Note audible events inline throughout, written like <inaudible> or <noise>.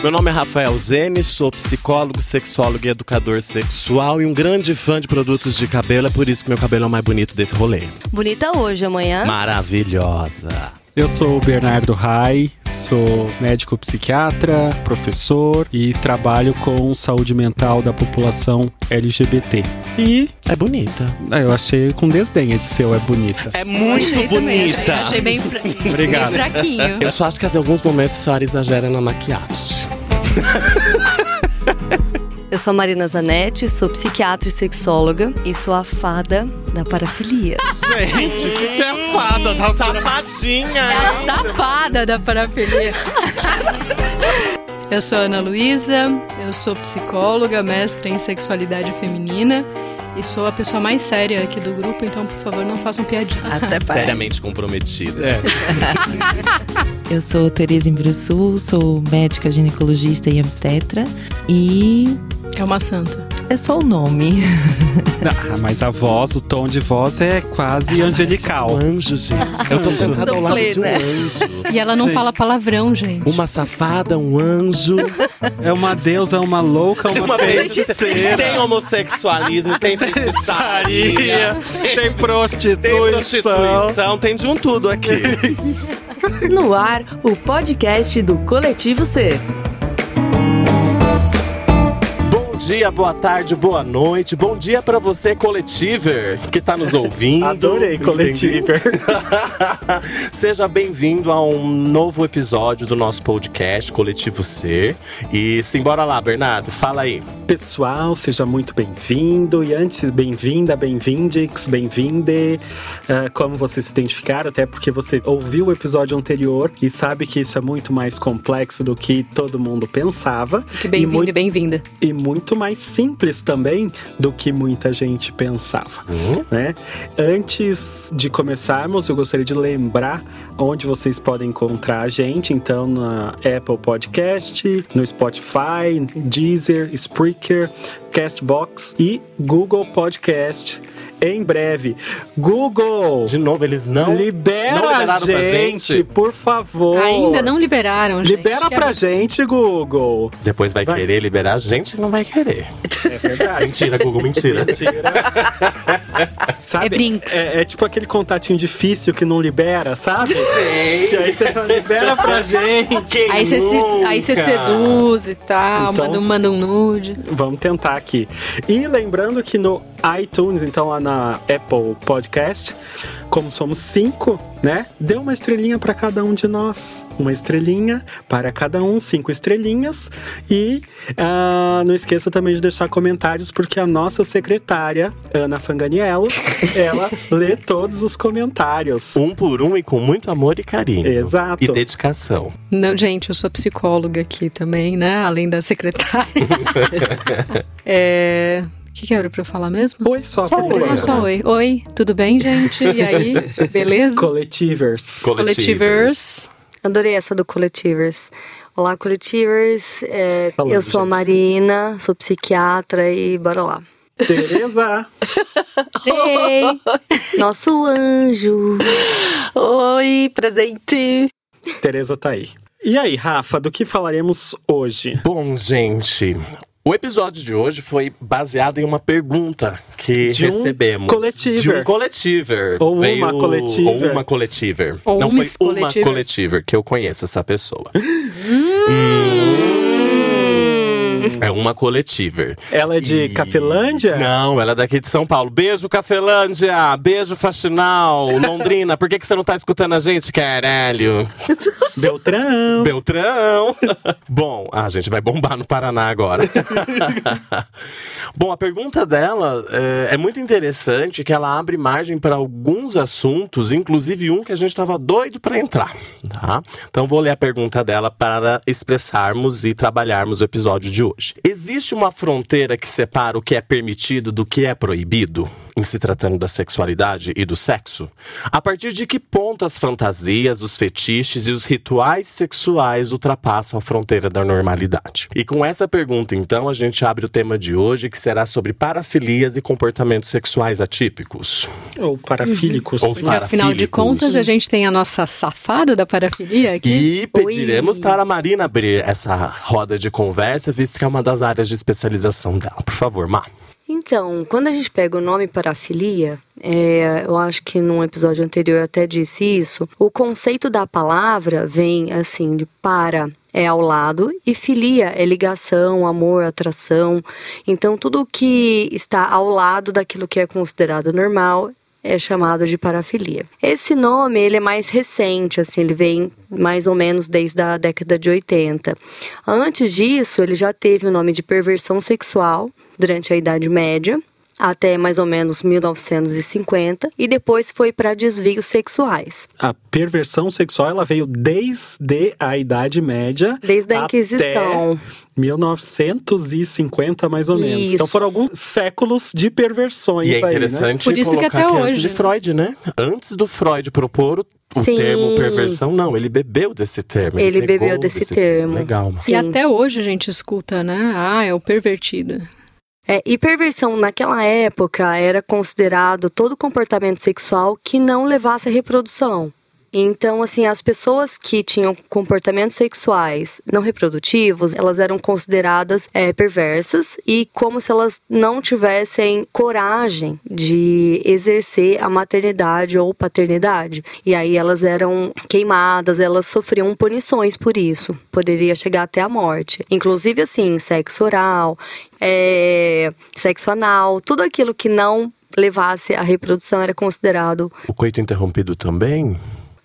Meu nome é Rafael Zene, sou psicólogo, sexólogo e educador sexual e um grande fã de produtos de cabelo. É por isso que meu cabelo é o mais bonito desse rolê. Bonita hoje, amanhã. Maravilhosa. Eu sou o Bernardo Rai, sou médico psiquiatra, professor e trabalho com saúde mental da população LGBT. E É bonita. ah, eu achei com desdém esse seu é bonita. É muito Achei também, achei- bonita. Achei, bem, fra- <laughs> Obrigado. bem fraquinho. Eu só acho que em alguns momentos a senhora exagera na maquiagem. <laughs> Eu sou a Marina Zanetti, sou psiquiatra e sexóloga e sou a fada da parafilia. Gente, o que, que é fada da É Safadinha! a safada da parafilia. Eu sou Ana Luísa, eu sou psicóloga, mestra em sexualidade feminina e sou a pessoa mais séria aqui do grupo, então por favor não façam piadinhas. Até parece. Seriamente comprometida. É. <laughs> Eu sou Tereza Imbruçu, sou médica ginecologista e obstetra e É uma santa. é só o nome. <laughs> Ah, mas a voz, o tom de voz é quase angelical. Um anjo, gente. Eu tô sentada ao lado de um anjo. E ela não Sim. fala palavrão, gente. Uma safada, um anjo. É uma deusa, uma louca, uma, feiticeira. Tem homossexualismo, tem feitiçaria, tem tem prostituição. prostituição, tem de um tudo aqui. No ar, o podcast do Coletivo C. Bom dia, boa tarde, boa noite. Bom dia pra você, coletiver, que tá nos ouvindo. Adorei, coletiver. <laughs> Seja bem-vindo a um novo episódio do nosso podcast Coletivo Ser. E simbora lá, Bernardo, fala aí. Pessoal, seja muito bem-vindo. E antes, bem-vinda, bem-vindix, bem-vinde. Ah, como vocês se identificaram, até porque você ouviu o episódio anterior e sabe que isso é muito mais complexo do que todo mundo pensava. Que E bem-vindo muito- e bem-vinda. e muito mais simples também do que muita gente pensava, né? Antes de começarmos, eu gostaria de lembrar onde vocês podem encontrar a gente, então na Apple Podcast, no Spotify, Deezer, Spreaker, Castbox e Google Podcast. Em breve, Google De novo, eles não. libera não a liberaram pra gente, gente? por favor. Ainda não liberaram, gente. Libera pra gente, Google. Depois vai, Vai. querer liberar, a gente não vai querer. É verdade. Mentira, Google, mentira. Sabe? É Brinks. É, é tipo aquele contatinho difícil que não libera, sabe? Sei. Que aí você não libera pra <laughs> gente. Quem Aí você, se- aí você seduz e tal, Então- manda, um- manda um nude. Vamos tentar aqui. E lembrando que no iTunes, então lá na Apple Podcast, como somos cinco, né? Dê uma estrelinha para cada um de nós. Uma estrelinha para cada um, cinco estrelinhas. E ah, não esqueça também de deixar comentários, porque a nossa secretária, Ana Fanganiello, <laughs> ela lê todos os comentários. Um por um e com muito amor e carinho. Exato. E dedicação. Não, gente, eu sou psicóloga aqui também, né? Além da secretária. <laughs> é... O que, que era pra eu falar mesmo? Oi, só, Só por oi. favor. Só oi. Oi, tudo bem, gente? E aí, <laughs> beleza? Coletivers. Coletivers. Adorei essa do Coletivers. Olá, Coletivers. É, Falando, eu sou a gente. Marina, sou psiquiatra e bora lá. Tereza. <laughs> Ei! Nosso anjo. Oi, presente! Tereza tá aí. E aí, Rafa, do que falaremos hoje? Bom, gente. O episódio de hoje foi baseado em uma pergunta que De um recebemos. coletiver. De um coletiver. Ou uma Veio- coletiver. Ou uma coletiver. Ou Não foi uma coletiver, que eu conheço essa pessoa. Hum. É uma coletiver. Ela é de E- Cafelândia? Não, ela é daqui de São Paulo. Beijo, Cafelândia! Beijo, Faxinal! Londrina, por que, que você não tá escutando a gente, caralho? <laughs> Beltrão. Beltrão! <laughs> Bom, a gente vai bombar no Paraná agora. <laughs> Bom, a pergunta dela é, é muito interessante, que ela abre margem para alguns assuntos, inclusive um que a gente estava doido para entrar, tá? Então vou ler a pergunta dela para expressarmos e trabalharmos o episódio de hoje. Hoje. Existe uma fronteira que separa o que é permitido do que é proibido? Em se tratando da sexualidade e do sexo? A partir de que ponto as fantasias, os fetiches e os rituais sexuais ultrapassam a fronteira da normalidade? E com essa pergunta, então, a gente abre o tema de hoje, que será sobre parafilias e comportamentos sexuais atípicos. Ou parafílicos. Ou Porque, afinal de parafílicos. contas, a gente tem a nossa safada da parafilia aqui. E pediremos Oi. para a Marina abrir essa roda de conversa, visto que é uma das áreas de especialização dela. Por favor, Má. Então, quando a gente pega o nome parafilia, é, eu acho que num episódio anterior eu até disse isso, o conceito da palavra vem assim de para é ao lado e filia é ligação, amor, atração. Então, tudo que está ao lado daquilo que é considerado normal é chamado de parafilia. Esse nome ele é mais recente, assim, ele vem mais ou menos desde a década de 80. Antes disso, ele já teve o nome de perversão sexual durante a Idade Média, até mais ou menos 1950, e depois foi para desvios sexuais. A perversão sexual ela veio desde a Idade Média. Desde a até Inquisição. 1950, mais ou menos. Isso. Então foram alguns séculos de perversões E é aí, né? interessante Por isso que colocar até que antes hoje, de né? Freud, né? Antes do Freud propor o, Sim. termo perversão, não, ele bebeu desse termo. Ele pegou bebeu desse termo. Legal. Má. Sim. E até hoje a gente escuta, né? Ah, é o pervertido. É, e perversão naquela época era considerado todo comportamento sexual que não levasse à reprodução. Então, assim, as pessoas que tinham comportamentos sexuais não reprodutivos, elas eram consideradas é, perversas e como se elas não tivessem coragem de exercer a maternidade ou paternidade. E aí elas eram queimadas, elas sofriam punições por isso. Poderia chegar até a morte. Inclusive, assim, sexo oral, é, sexo anal, tudo aquilo que não levasse à reprodução era considerado, O coito interrompido também?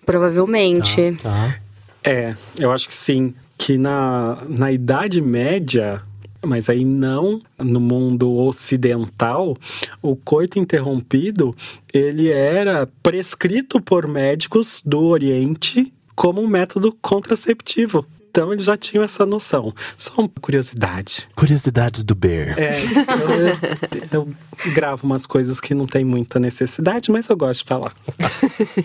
Provavelmente. Tá. É, eu acho que sim. Que na, na Idade Média, mas aí não no mundo ocidental, o coito interrompido ele era prescrito por médicos do Oriente como um método contraceptivo. Então eles já tinham essa noção. Só uma curiosidade. Curiosidades do Bear. É, eu, eu gravo umas coisas que não tem muita necessidade, mas eu gosto de falar. <laughs>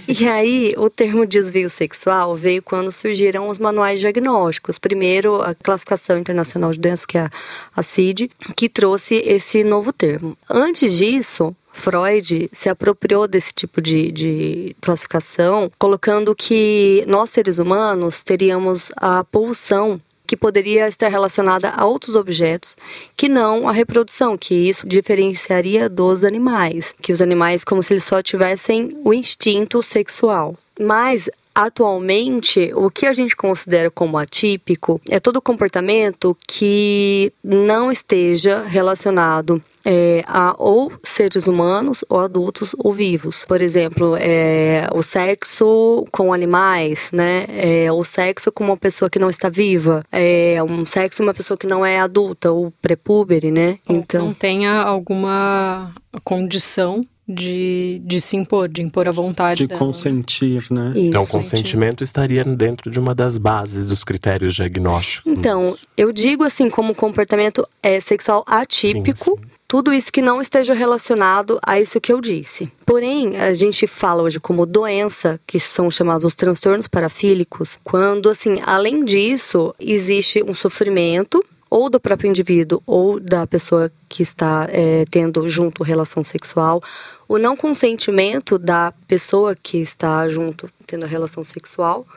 E aí, o termo desvio sexual veio quando surgiram os manuais diagnósticos. Primeiro, a Classificação Internacional de Doenças, que é a CID, que trouxe esse novo termo. Antes disso, Freud se apropriou desse tipo de, de classificação, colocando que nós, seres humanos, teríamos a pulsão que poderia estar relacionada a outros objetos que não a reprodução, que isso diferenciaria dos animais, que os animais como se eles só tivessem o instinto sexual. Mas atualmente, o que a gente considera como atípico é todo comportamento que não esteja relacionado é, a ou seres humanos ou adultos ou vivos. Por exemplo, é, o sexo com animais, né? É, o sexo com uma pessoa que não está viva. É, um sexo com uma pessoa que não é adulta ou prepúbere, né? Ou Então, não tenha alguma condição de, de se impor, de impor a vontade De dela. consentir, né? isso. Então, o consentimento estaria dentro de uma das bases dos critérios diagnósticos. Então, eu digo assim, como comportamento é, sexual atípico, Sim, sim. Tudo isso que não esteja relacionado a isso que eu disse. Porém, a gente fala hoje como doença, que são chamados os transtornos parafílicos, quando, assim, além disso, existe um sofrimento ou do próprio indivíduo ou da pessoa que está é, tendo junto relação sexual, o não consentimento da pessoa que está junto tendo a relação sexual,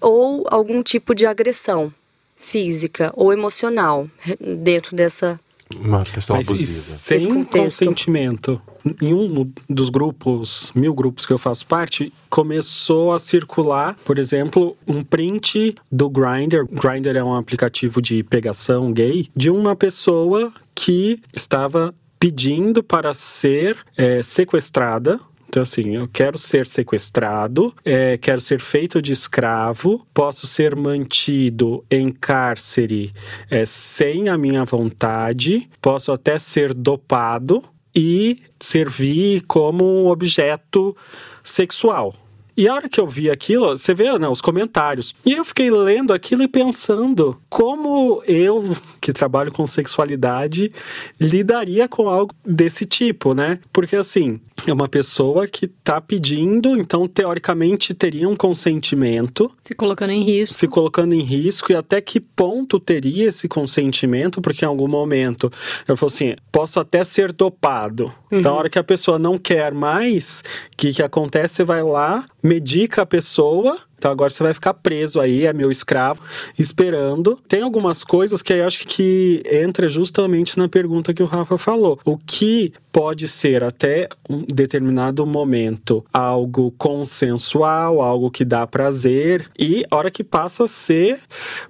ou algum tipo de agressão física ou emocional dentro dessa. Uma questão Mas abusiva. sem consentimento. Em um dos grupos, mil grupos que eu faço parte, começou a circular, por exemplo, um print do Grindr. Grindr é um aplicativo de pegação gay de uma pessoa que estava pedindo para ser é, sequestrada. Então, assim, eu quero ser sequestrado, é, quero ser feito de escravo, posso ser mantido em cárcere é, sem a minha vontade, posso até ser dopado e servir como objeto sexual. E a hora que eu vi aquilo, você vê né, os comentários. E eu fiquei lendo aquilo e pensando como eu, que trabalho com sexualidade, lidaria com algo desse tipo, né? Porque assim, é uma pessoa que tá pedindo, então teoricamente teria um consentimento. Se colocando em risco. Se colocando em risco e até que ponto teria esse consentimento, porque em algum momento eu falo assim, posso até ser dopado. Uhum. Então, a hora que a pessoa não quer mais, o que, que acontece? Você vai lá, medica a pessoa então agora você vai ficar preso aí, é meu escravo, esperando. Tem algumas coisas que eu acho que entra justamente na pergunta que o Rafa falou. O que pode ser até um determinado momento algo consensual, algo que dá prazer e a hora que passa a ser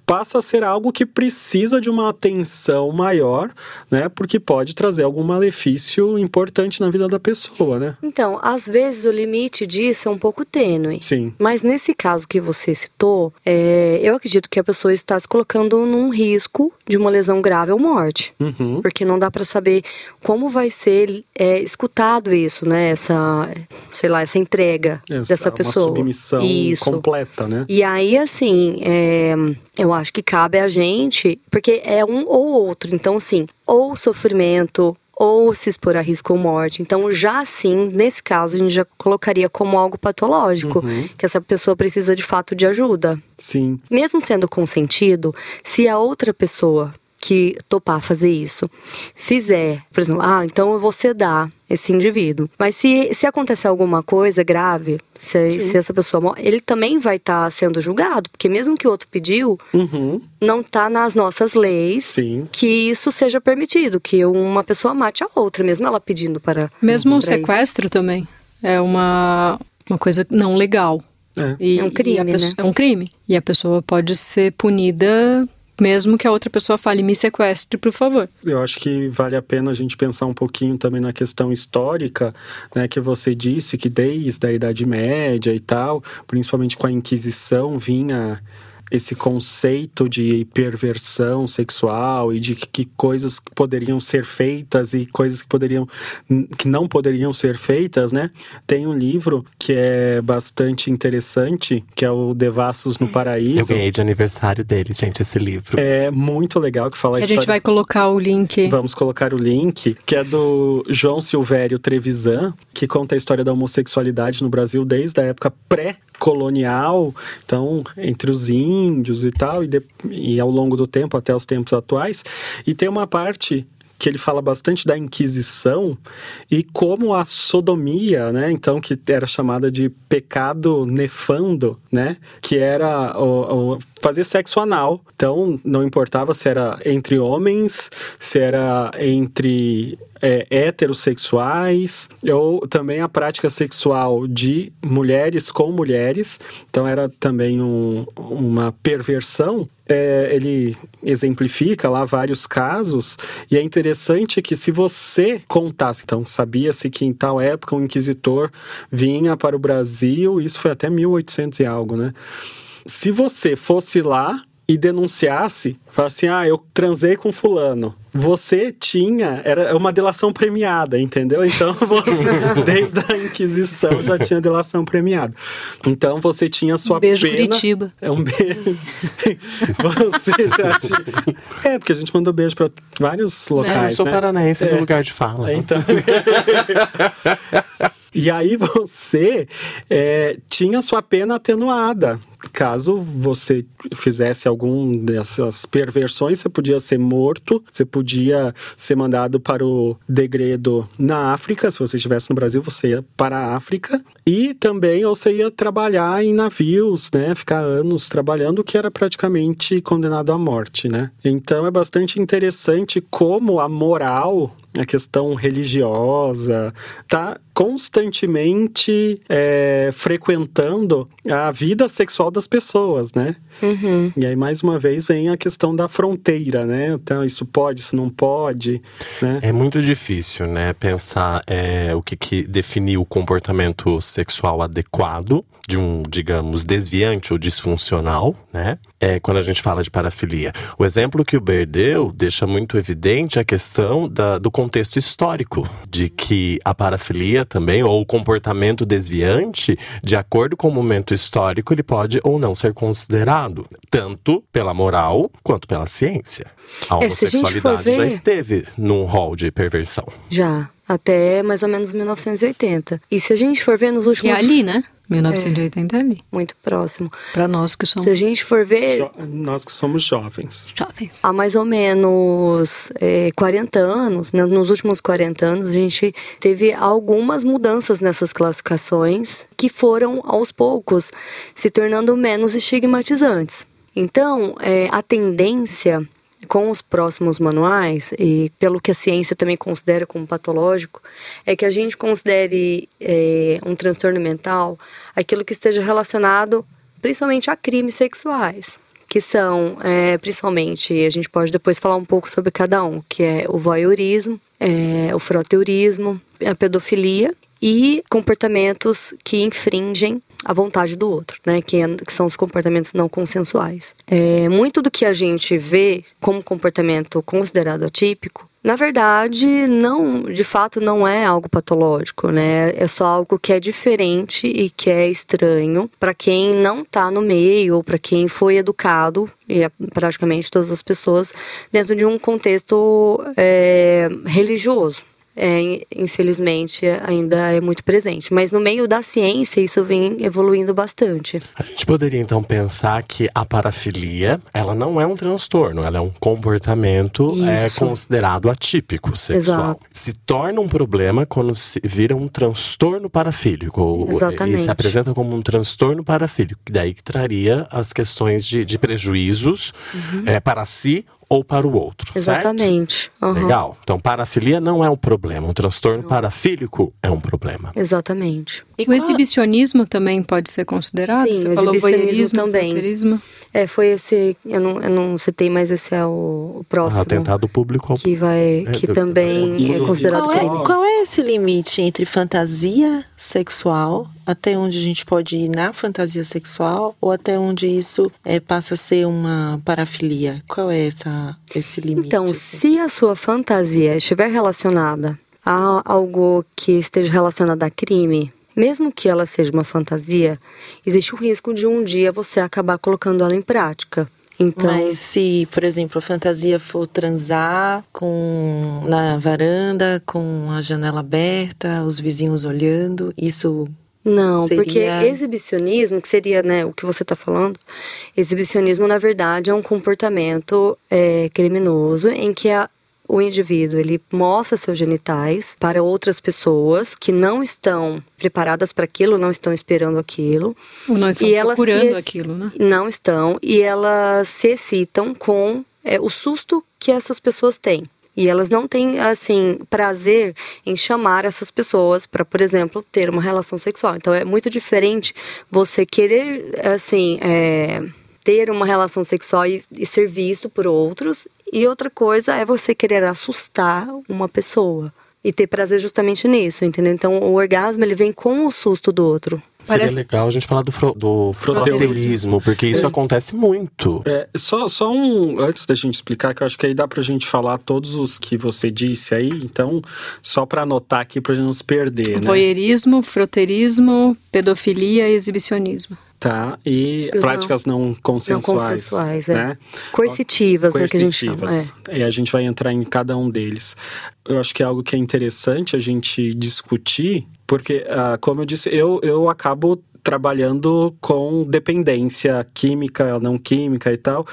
passa a ser algo que precisa de uma atenção maior, né? Porque pode trazer algum malefício importante na vida da pessoa, né? Então, às vezes o limite disso é um pouco tênue. Sim. Mas nesse caso caso que você citou, é, eu acredito que a pessoa está se colocando num risco de uma lesão grave ou morte. Uhum. Porque não dá para saber como vai ser é, escutado isso, né? Essa, sei lá, essa entrega Essa, dessa pessoa. Uma submissão isso. completa, né? E aí, assim, é, eu acho que cabe a gente, porque é um ou outro. Então, assim, ou sofrimento, ou se expor a risco ou morte. Então, já assim, nesse caso, a gente já colocaria como algo patológico, uhum. que essa pessoa precisa de fato de ajuda. Sim. Mesmo sendo consentido, se a outra pessoa que topar fazer isso fizer, por exemplo, ah, então eu vou sedar esse indivíduo. Mas se, se acontecer alguma coisa grave, se, se essa pessoa morre, ele também vai estar tá sendo julgado, porque mesmo que o outro pediu, uhum. não está nas nossas leis Sim. que isso seja permitido, que uma pessoa mate a outra, mesmo ela pedindo para. Mesmo um sequestro isso. também é uma, uma coisa não legal. É. E, É um crime, pessoa, né? É um crime. E a pessoa pode ser punida mesmo que a outra pessoa fale me sequestre, por favor. Eu acho que vale a pena a gente pensar um pouquinho também na questão histórica, né, que você disse que desde a Idade Média e tal, principalmente com a Inquisição, vinha esse conceito de perversão sexual e de que, que coisas poderiam ser feitas e coisas que poderiam que não poderiam ser feitas, né? Tem um livro que é bastante interessante, que é o Devassos no Paraíso. Eu ganhei de aniversário dele, gente, esse livro. É muito legal que fala Que a história... gente vai colocar o link. Vamos colocar o link, que é do João Silvério Trevisan, que conta a história da homossexualidade no Brasil desde a época pré-colonial, então, entre os índios e tal, e, de, e ao longo do tempo, até os tempos atuais. E tem uma parte que ele fala bastante da Inquisição e como a sodomia, né, então que era chamada de pecado nefando, né, que era o, o fazer sexo anal. Então não importava se era entre homens, se era entre é, heterossexuais, ou também a prática sexual de mulheres com mulheres. Então era também um, uma perversão. É, ele exemplifica lá vários casos, e é interessante que se você contasse, então sabia-se que em tal época um inquisitor vinha para o Brasil, isso foi até 1800 e algo, né? Se você fosse lá e denunciasse, falasse assim, ah, eu transei com fulano. Você tinha, era uma delação premiada, entendeu? Então, <laughs> você, desde a Inquisição, já tinha delação premiada. Então, você tinha sua um beijo pena... Curitiba. É um beijo. <laughs> você já tinha... É, porque a gente mandou beijo para vários locais, É, eu sou né? paranaense, é É. meu lugar de fala. É, Então... <laughs> e aí você é, tinha sua pena atenuada. Caso você fizesse algum dessas perversões, você podia ser morto, você podia ser mandado para o degredo na África. Se você estivesse no Brasil, você ia para a África. E também você ia trabalhar em navios, né? Ficar anos trabalhando, que era praticamente condenado à morte, né? Então é bastante interessante como a moral a questão religiosa, tá constantemente é, frequentando a vida sexual das pessoas, né? Uhum. E aí, mais uma vez, vem a questão da fronteira, né? Então, isso pode, isso não pode, né? É muito difícil, né, pensar é, o que, que definir o comportamento sexual adequado de um, digamos, desviante ou disfuncional, né? É quando a gente fala de parafilia. O exemplo que o Ber deu deixa muito evidente a questão da, do contexto histórico, de que a parafilia também, ou o comportamento desviante, de acordo com o momento histórico, ele pode ou não ser considerado, tanto pela moral quanto pela ciência. A É, homossexualidade já ver- esteve num rol de perversão. Já, até mais ou menos 1980. E se a gente for ver nos Que últimos... é ali, né? 1980 é ali. Muito próximo. Pra nós que Se somos a gente for ver, Jo- Nós que somos jovens. jovens. há mais ou menos é, 40 anos, né, nos últimos 40 anos, a gente teve algumas mudanças nessas classificações que foram, aos poucos, se tornando menos estigmatizantes. Então, é, a tendência com os próximos manuais, e pelo que a ciência também considera como patológico, é que a gente considere é, um transtorno mental aquilo que esteja relacionado principalmente a crimes sexuais que são, é, principalmente, a gente pode depois falar um pouco sobre cada um, que é o voyeurismo, é, o froteurismo, a pedofilia e comportamentos que infringem a vontade do outro, né? Que, é- que são os comportamentos não consensuais. É, muito do que a gente vê como comportamento considerado atípico na verdade, não, de fato, não é algo patológico, né? É só algo que é diferente e que é estranho para quem não tá no meio ou para quem foi educado e é praticamente todas as pessoas dentro de um contexto é, religioso. É, infelizmente ainda é muito presente, mas no meio da ciência isso vem evoluindo bastante. A gente poderia então pensar que a parafilia, ela não é um transtorno, ela é um comportamento é, considerado atípico sexual. Exato. Se torna um problema quando se vira um transtorno parafílico. Exatamente. E se apresenta como um transtorno parafílico, daí que traria as questões de, de prejuízos é, para si ou para o outro, certo? Uhum. Exatamente. Aham. Legal. Então, parafilia não é um problema. Um transtorno parafílico é um problema. Exatamente. E O qual- exibicionismo também pode ser considerado? Sim, Você o falou exibicionismo voyeurismo, também. É, foi esse. Eu não, eu não citei, mas esse é o, o próximo. Atentado público ao Que vai. É, Que também é do- considerado Qual é, qual é esse limite entre fantasia sexual, até onde a gente pode ir na fantasia sexual, ou até onde isso é, passa a ser uma parafilia? Qual é essa, esse limite? Então, assim? se a sua fantasia estiver relacionada a algo que esteja relacionado a crime, mesmo que ela seja uma fantasia, existe o risco de um dia você acabar colocando ela em prática. Então, Mas se, por exemplo, a fantasia for transar com na varanda, com a janela aberta, os vizinhos olhando, isso Não, Seria- porque exibicionismo, que seria né, o que você está falando, exibicionismo, na verdade, é um comportamento é, criminoso em que a- o indivíduo ele mostra seus genitais para outras pessoas que não estão preparadas para aquilo, não estão esperando aquilo. Ou não estão E elas procurando se- aquilo, né? Não estão, e elas se excitam com é, o susto que essas pessoas têm. E elas não têm, assim, prazer em chamar essas pessoas para, por exemplo, ter uma relação sexual. Então é muito diferente você querer, assim, é, ter uma relação sexual e, e ser visto por outros. E outra coisa é você querer assustar uma pessoa. E ter prazer justamente nisso, entendeu? Então o orgasmo ele vem com o susto do outro. Seria Parece- legal a gente falar do, fro, do froteurismo, porque isso acontece muito. É, só, só um. Antes da gente explicar, que eu acho que aí dá pra gente falar todos os que você disse aí. Então, só pra anotar aqui pra gente não se perder, né? Voyeurismo, froteirismo, pedofilia e exibicionismo. Tá. E Os práticas não consensuais. Não consensuais, é. né? Coercitivas, né, que a gente chama. É. E a gente vai entrar em cada um deles. Eu acho que é algo que é interessante a gente discutir, porque, ah, como eu disse, eu, eu acabo trabalhando com dependência química, não química e tal.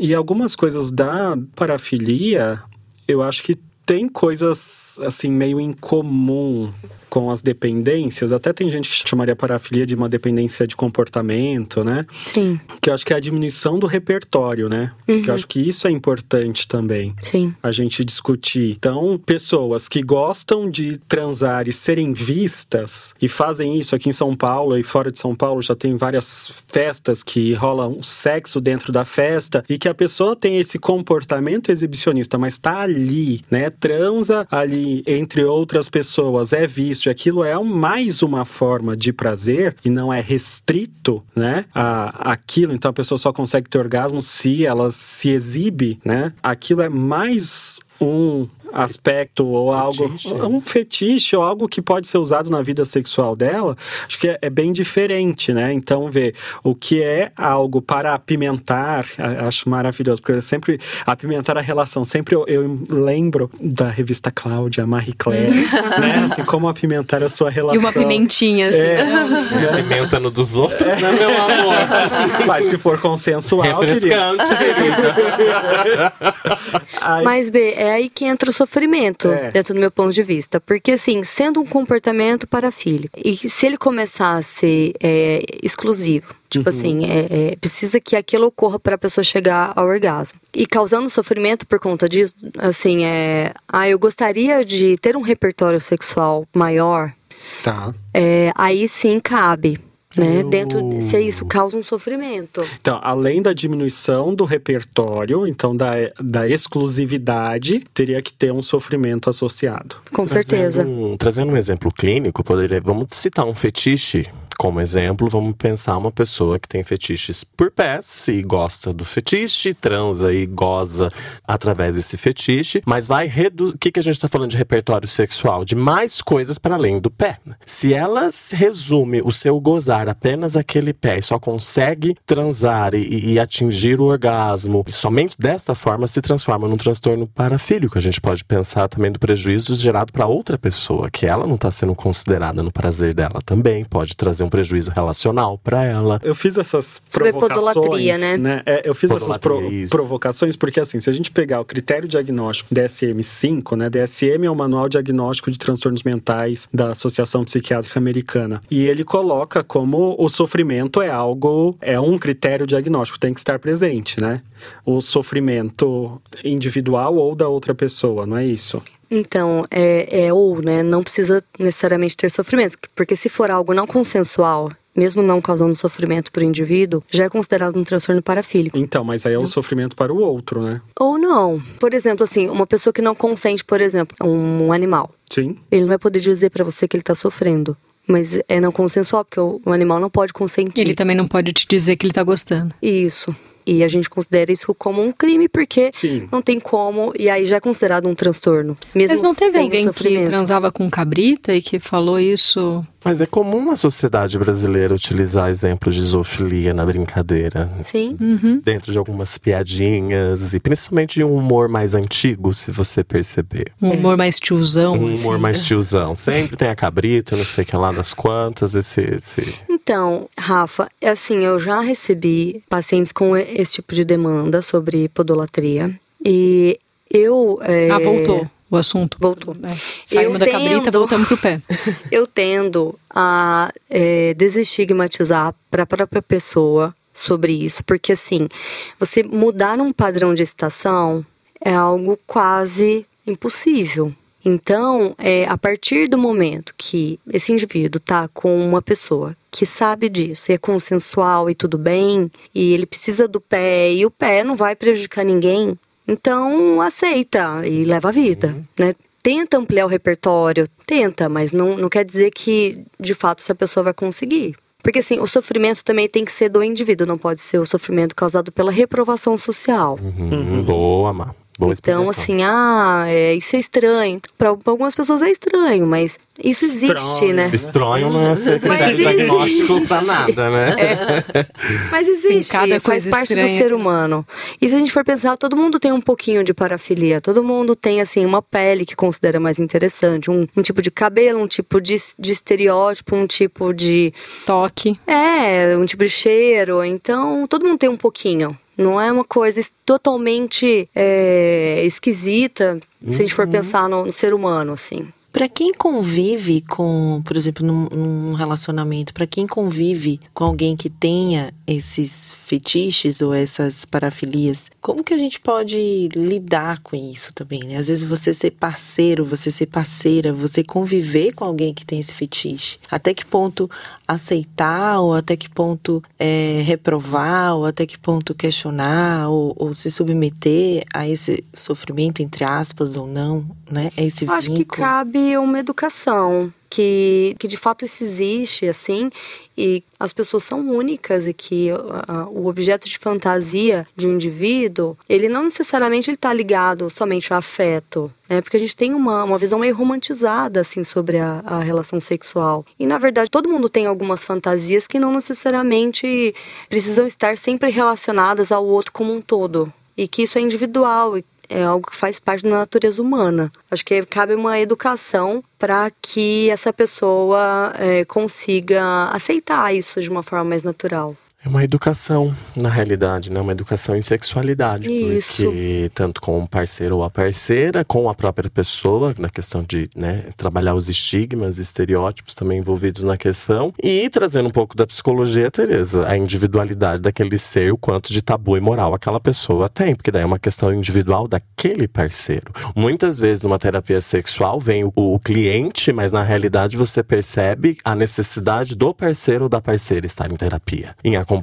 E algumas coisas da parafilia, eu acho que tem coisas assim meio em comum com as dependências. Até tem gente que chamaria parafilia de uma dependência de comportamento, né? Sim, que eu acho que é a diminuição do repertório, né? Que eu acho que isso é importante também. sim. A gente discutir. Então, pessoas que gostam de transar e serem vistas e fazem isso aqui em São Paulo e fora de São Paulo já tem várias festas que rola um sexo dentro da festa e que a pessoa tem esse comportamento exibicionista, mas tá ali, né? Transa ali entre outras pessoas, é visto isso e aquilo é mais uma forma de prazer e não é restrito, né, a aquilo. Então a pessoa só consegue ter orgasmo se ela se exibe, né? Aquilo é mais um aspecto ou Fetiche. algo um fetiche ou algo que pode ser usado na vida sexual dela, acho que é, é bem diferente, né? Então ver o que é algo para apimentar, a- acho maravilhoso, porque eu sempre apimentar a relação, sempre eu, eu lembro da revista Cláudia, Marie Claire, né? Assim como apimentar a sua relação. E uma pimentinha, assim. É, Pimenta no dos outros, né, meu amor? <laughs> mas se for consensual, querida. Refrescante, querida. <laughs> Aí- Mas, B, é aí que entra o sofrimento, É. dentro do meu ponto de vista. Porque, assim, sendo um comportamento parafílico, e se ele ser é, exclusivo, tipo assim, é, é, precisa que aquilo ocorra para a pessoa chegar ao orgasmo. E causando sofrimento por conta disso, assim, é. Ah, eu gostaria de ter um repertório sexual maior, Tá. é, aí sim cabe. Né? Eu- Dentro, se isso causa um sofrimento. Então, além da diminuição do repertório, então da, da exclusividade, teria que ter um sofrimento associado. Com certeza. Trazendo um, trazendo um exemplo clínico, poderia, vamos citar um fetiche como exemplo. Vamos pensar uma pessoa que tem fetiches por pés e gosta do fetiche, transa e goza através desse fetiche, mas vai reduzir. O que, que a gente está falando de repertório sexual? De mais coisas para além do pé. Se ela resume o seu gozar apenas aquele pé e só consegue transar e, e atingir o orgasmo, somente desta forma se transforma num transtorno parafílico. A gente pode pensar também do prejuízo gerado para outra pessoa, que ela não está sendo considerada no prazer dela também, pode trazer um prejuízo relacional para ela. Eu fiz essas Sobre provocações, podolatria, né? É, eu fiz essas pro- provocações porque, assim, se a gente pegar o critério diagnóstico DSM-5, né? DSM é o Manual Diagnóstico de Transtornos Mentais da Associação Psiquiátrica Americana. E ele coloca como o sofrimento é algo, é um critério diagnóstico, tem que estar presente, né? O sofrimento individual ou da outra pessoa, não é isso? Então, é, é ou, né? Não precisa necessariamente ter sofrimento. Porque se for algo não consensual, mesmo não causando sofrimento para o indivíduo, já é considerado um transtorno parafílico. Então, mas aí é o sofrimento para o outro, né? Ou não. Por exemplo, assim, uma pessoa que não consente, por exemplo, um animal. Sim. Ele não vai poder dizer para você que ele tá sofrendo. Mas é não consensual, porque o, o animal não pode consentir. Ele também não pode te dizer que ele tá gostando. Isso. E a gente considera isso como um crime, porque Sim. não tem como, e aí já é considerado um transtorno. Mesmo Mas não teve alguém que transava com cabrita e que falou isso? Mas é comum na sociedade brasileira utilizar exemplos de zoofilia na brincadeira. Sim. Dentro de algumas piadinhas e principalmente de um humor mais antigo, se você perceber. Um humor mais tiozão. Um assim. humor mais tiozão. Sempre tem a cabrita, não sei o que lá das quantas, esse. esse... Então, Rafa, é assim, eu já recebi pacientes com esse tipo de demanda sobre podolatria. E eu. é, Ah, voltou o assunto. Voltou. É. Saímos Eu da cabrita, tendo- voltamos pro pé. <laughs> Eu tendo a é, desestigmatizar para a própria pessoa sobre isso, porque assim, você mudar um padrão de excitação é algo quase impossível. Então, é, a partir do momento que esse indivíduo tá com uma pessoa que sabe disso e é consensual e tudo bem, e ele precisa do pé e o pé não vai prejudicar ninguém, então aceita e leva a vida, né? Tenta ampliar o repertório, tenta, mas não, não quer dizer que de fato essa pessoa vai conseguir. Porque assim, o sofrimento também tem que ser do indivíduo, não pode ser o sofrimento causado pela reprovação social. Uhum, Boa, Má. Boa Então, assim, ah, é, isso é estranho. Para algumas pessoas é estranho, mas isso existe, Estranho. né? Estranho não é ser Mas critério existe. diagnóstico pra nada, né? Mas existe, cada faz parte do estranha. ser humano. E se a gente for pensar, todo mundo tem um pouquinho de parafilia. Todo mundo tem, assim, uma pele que considera mais interessante. Um, um tipo de cabelo, um tipo de, de estereótipo, um tipo de... Toque. É, um tipo de cheiro. Então, todo mundo tem um pouquinho. Não é uma coisa totalmente é, esquisita, se a gente for pensar no, no ser humano, assim. Para quem convive com, por exemplo, num, num relacionamento, para quem convive com alguém que tenha esses fetiches ou essas parafilias, como que a gente pode lidar com isso também, né? Às vezes você ser parceiro, você ser parceira, você conviver com alguém que tem esse fetiche. Até que ponto aceitar, ou até que ponto é, reprovar, ou até que ponto questionar, ou, ou se submeter a esse sofrimento, entre aspas, ou não, né? A esse Eu acho que vínculo. Uma educação que, que de fato isso existe, assim, e as pessoas são únicas e que uh, o objeto de fantasia de um indivíduo, ele não necessariamente está ligado somente a afeto, né? Porque a gente tem uma, uma visão meio romantizada, assim, sobre a, a relação sexual. E, na verdade, todo mundo tem algumas fantasias que não necessariamente precisam estar sempre relacionadas ao outro como um todo. E que isso é individual e é algo que faz parte da natureza humana. Acho que cabe uma educação para que essa pessoa é, consiga aceitar isso de uma forma mais natural. É uma educação, na realidade, né? Uma educação em sexualidade. Isso. Porque tanto com o parceiro ou a parceira, com a própria pessoa, na questão de né, trabalhar os estigmas, estereótipos também envolvidos na questão. E trazendo um pouco da psicologia, Tereza, a individualidade daquele ser, o quanto de tabu e moral aquela pessoa tem. Porque daí é uma questão individual daquele parceiro. Muitas vezes numa terapia sexual vem o, o cliente, mas na realidade você percebe a necessidade do parceiro ou da parceira estar em terapia. Em acompanhamento.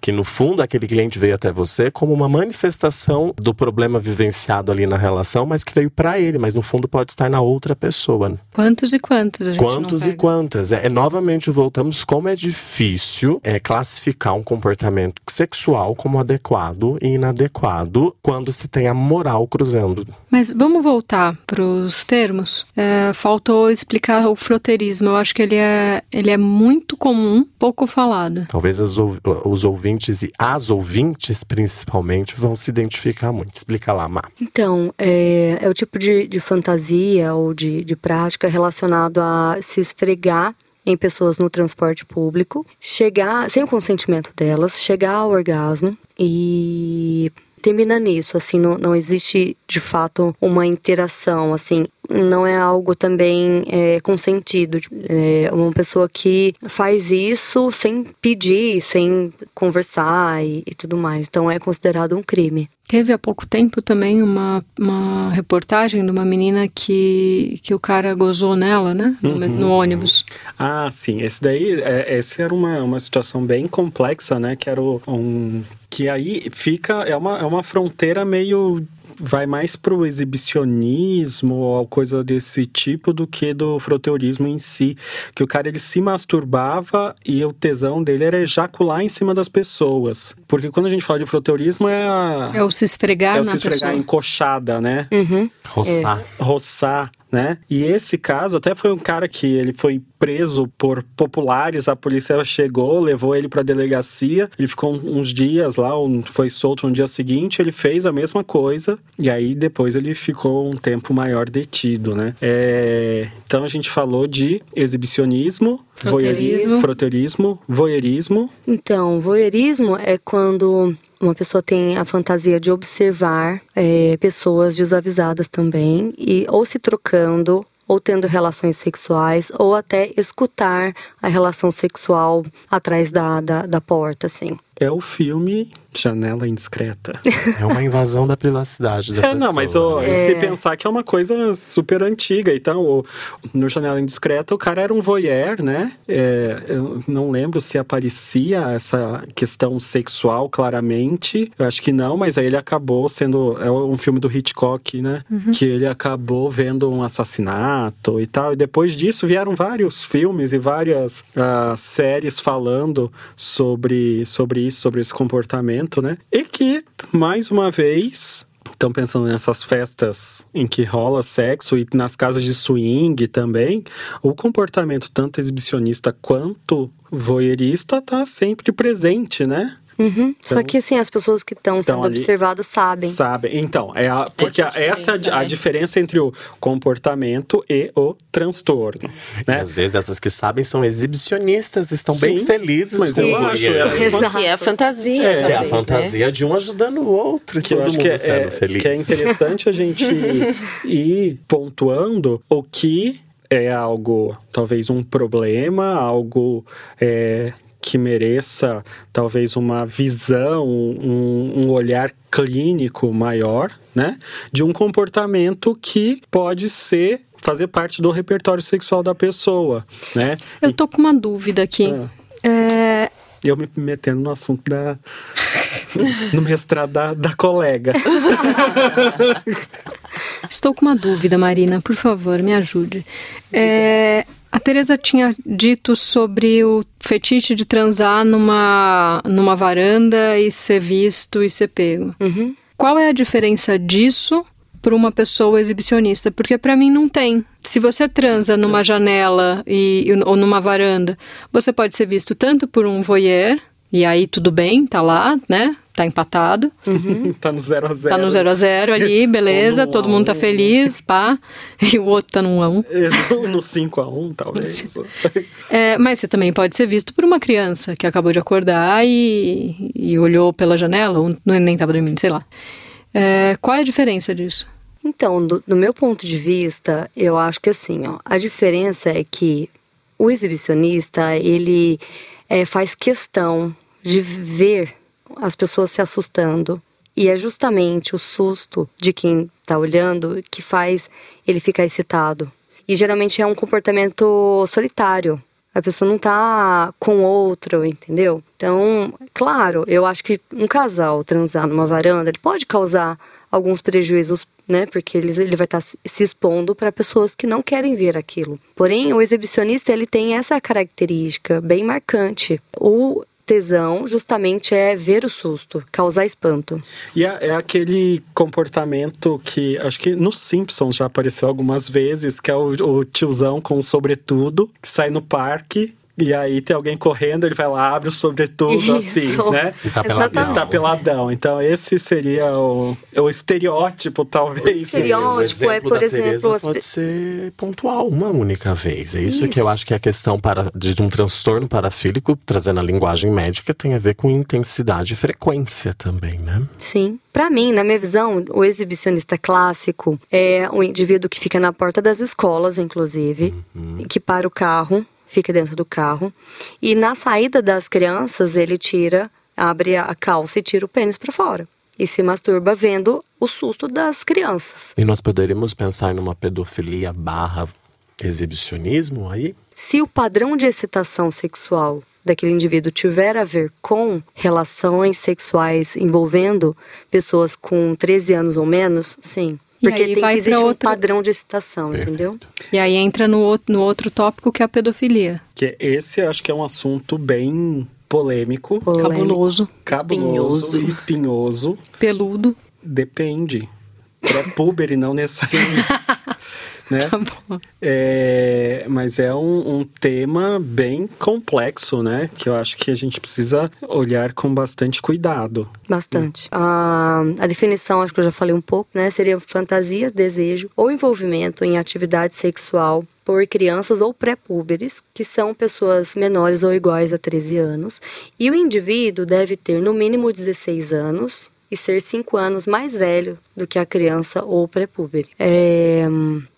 Que no fundo aquele cliente veio até você como uma manifestação do problema vivenciado ali na relação, mas que veio para ele, mas no fundo pode estar na outra pessoa. Quantos e quantos a gente Quantos e quantas? É, é, novamente voltamos como é difícil é, classificar um comportamento sexual como adequado e inadequado quando se tem a moral cruzando. Mas vamos voltar para os termos. É, faltou explicar o froterismo. Eu acho que ele é, ele é muito comum, pouco falado. Talvez as os ouvintes e as ouvintes, principalmente, vão se identificar muito. Explica lá, Má. Então, é, é o tipo de, de fantasia ou de, de prática relacionado a se esfregar em pessoas no transporte público, chegar, sem o consentimento delas, chegar ao orgasmo e termina nisso, assim, não, não existe de fato uma interação, assim, não é algo também é, consentido. É uma pessoa que faz isso sem pedir, sem conversar e, e, tudo mais. Então é considerado um crime. Teve há pouco tempo também uma, uma reportagem de uma menina que, que o cara gozou nela, né? No, uhum. no ônibus. Ah, sim. Esse daí, é, esse era uma, uma situação bem complexa, né? Que era um que aí fica é uma, é uma fronteira meio vai mais pro exibicionismo ou coisa desse tipo do que do froteurismo em si. Que o cara ele se masturbava e o tesão dele era ejacular em cima das pessoas. Porque quando a gente fala de froteurismo é a, É o se esfregar é o se esfregar pessoa. encoxada, né? Uhum. Roçar. É. Roçar né? E esse caso até foi um cara que ele foi preso por populares, a polícia chegou, levou ele para delegacia, ele ficou uns dias lá, foi solto no dia seguinte, ele fez a mesma coisa e aí depois ele ficou um tempo maior detido, né? É... Então a gente falou de exibicionismo, froteurismo, froteurismo voyeurismo. Então, voyeurismo é quando uma pessoa tem a fantasia de observar é, pessoas desavisadas também, e ou se trocando, ou tendo relações sexuais, ou até escutar a relação sexual atrás da, da, da porta, assim. É o filme Janela Indiscreta. <laughs> É uma invasão da privacidade da é, pessoa. Não, mas oh, é... se pensar que é uma coisa super antiga. Então, o, no Janela Indiscreta, o cara era um voyeur, né? É, eu não lembro se aparecia essa questão sexual claramente. Eu acho que não, mas aí ele acabou sendo... É um filme do Hitchcock, né? Uhum. Que ele acabou vendo um assassinato e tal. E depois disso vieram vários filmes e várias uh, séries falando sobre, sobre isso, sobre esse comportamento né? E que, mais uma vez, estão pensando nessas festas em que rola sexo e nas casas de swing também, o comportamento tanto exibicionista quanto voyeurista está sempre presente, né? Uhum. Então, Só que assim, as pessoas que estão sendo ali, observadas sabem. Sabem. Então, é a, porque essa, é a, essa é a, né? diferença entre o comportamento e o transtorno. Né? às vezes essas que sabem são exibicionistas, estão Sim, bem felizes mas eu acho, é, que é a fantasia. É, é a fantasia né? de um ajudando o outro. Que eu acho que é, é, que é interessante a gente <laughs> ir pontuando o que é algo, talvez um problema, algo é, que mereça talvez uma visão, um, um olhar clínico maior, né? De um comportamento que pode ser fazer parte do repertório sexual da pessoa, né? Eu tô com uma dúvida aqui. Ah. É... Eu me metendo no assunto da no mestrado da, da colega. <laughs> Estou com uma dúvida, Marina, por favor, me ajude. É, a Teresa tinha dito sobre o fetiche de transar numa, numa varanda e ser visto e ser pego. Uhum. Qual é a diferença disso para uma pessoa exibicionista? Porque para mim não tem. Se você transa numa janela e, ou numa varanda, você pode ser visto tanto por um voyeur, e aí tudo bem, tá lá, né? Tá empatado. <laughs> tá no 0 a 0 Tá no 0 a 0 ali, <laughs> beleza, todo mundo tá um. feliz, pá. <laughs> E o outro tá no 1 a 1. No 5 a 1 talvez. É, mas você também pode ser visto por uma criança que acabou de acordar e, e olhou pela janela, ou não- nem estava dormindo, sei lá. É, qual é a diferença disso? Então, do, do meu ponto de vista, eu acho que assim, ó, a diferença é que o exibicionista, ele é, faz questão de ver as pessoas se assustando. E é justamente o susto de quem está olhando que faz ele ficar excitado. E geralmente é um comportamento solitário. A pessoa não tá com outro, entendeu? Então, claro, eu acho que um casal transar numa varanda, ele pode causar alguns prejuízos, né? Porque ele, ele vai estar se expondo para pessoas que não querem ver aquilo. Porém, o exibicionista, ele tem essa característica bem marcante. O tesão justamente é ver o susto, causar espanto. E é, é aquele comportamento que acho que nos Simpsons já apareceu algumas vezes, que é o, o tiozão com sobretudo, que sai no parque. E aí tem alguém correndo, ele vai lá, abre o sobretudo, assim, Isso. né? E tá peladão. Exatamente. Tá peladão. Então, esse seria o, o estereótipo, talvez. Estereótipo. O é, exemplo por exemplo, as pode ser pontual, uma única vez. É isso, que Isso. eu acho que é a questão para, de um transtorno parafílico, trazendo a linguagem médica, tem a ver com intensidade e frequência também, né? Sim. Pra mim, na minha visão, o exibicionista clássico é um indivíduo que fica na porta das escolas, inclusive, que para o carro, fica dentro do carro, e na saída das crianças ele tira, abre a calça e tira o pênis pra fora. E se masturba vendo o susto das crianças. E nós poderíamos pensar numa pedofilia barra exibicionismo aí? Se o padrão de excitação sexual daquele indivíduo tiver a ver com relações sexuais envolvendo pessoas com 13 anos ou menos, sim. E Porque aí tem que existir um outra- padrão de excitação, Perfeito. entendeu? E aí entra no outro, no outro tópico que é a pedofilia. Que esse eu acho que é um assunto bem polêmico, Polêmico. Cabuloso, cabuloso, Espinhoso. espinhoso. peludo. Depende. Pré-puber e não necessariamente. <laughs> né? Tá bom. É, mas é um, um tema bem complexo, né? Que eu acho que a gente precisa olhar com bastante cuidado. Bastante. A, a definição, acho que eu já falei um pouco, né? Seria fantasia, desejo ou envolvimento em atividade sexual por crianças ou pré-púberes, que são pessoas menores ou iguais a 13 anos. E o indivíduo deve ter no mínimo 16 anos e ser 5 anos mais velho do que a criança ou pré-púber. É,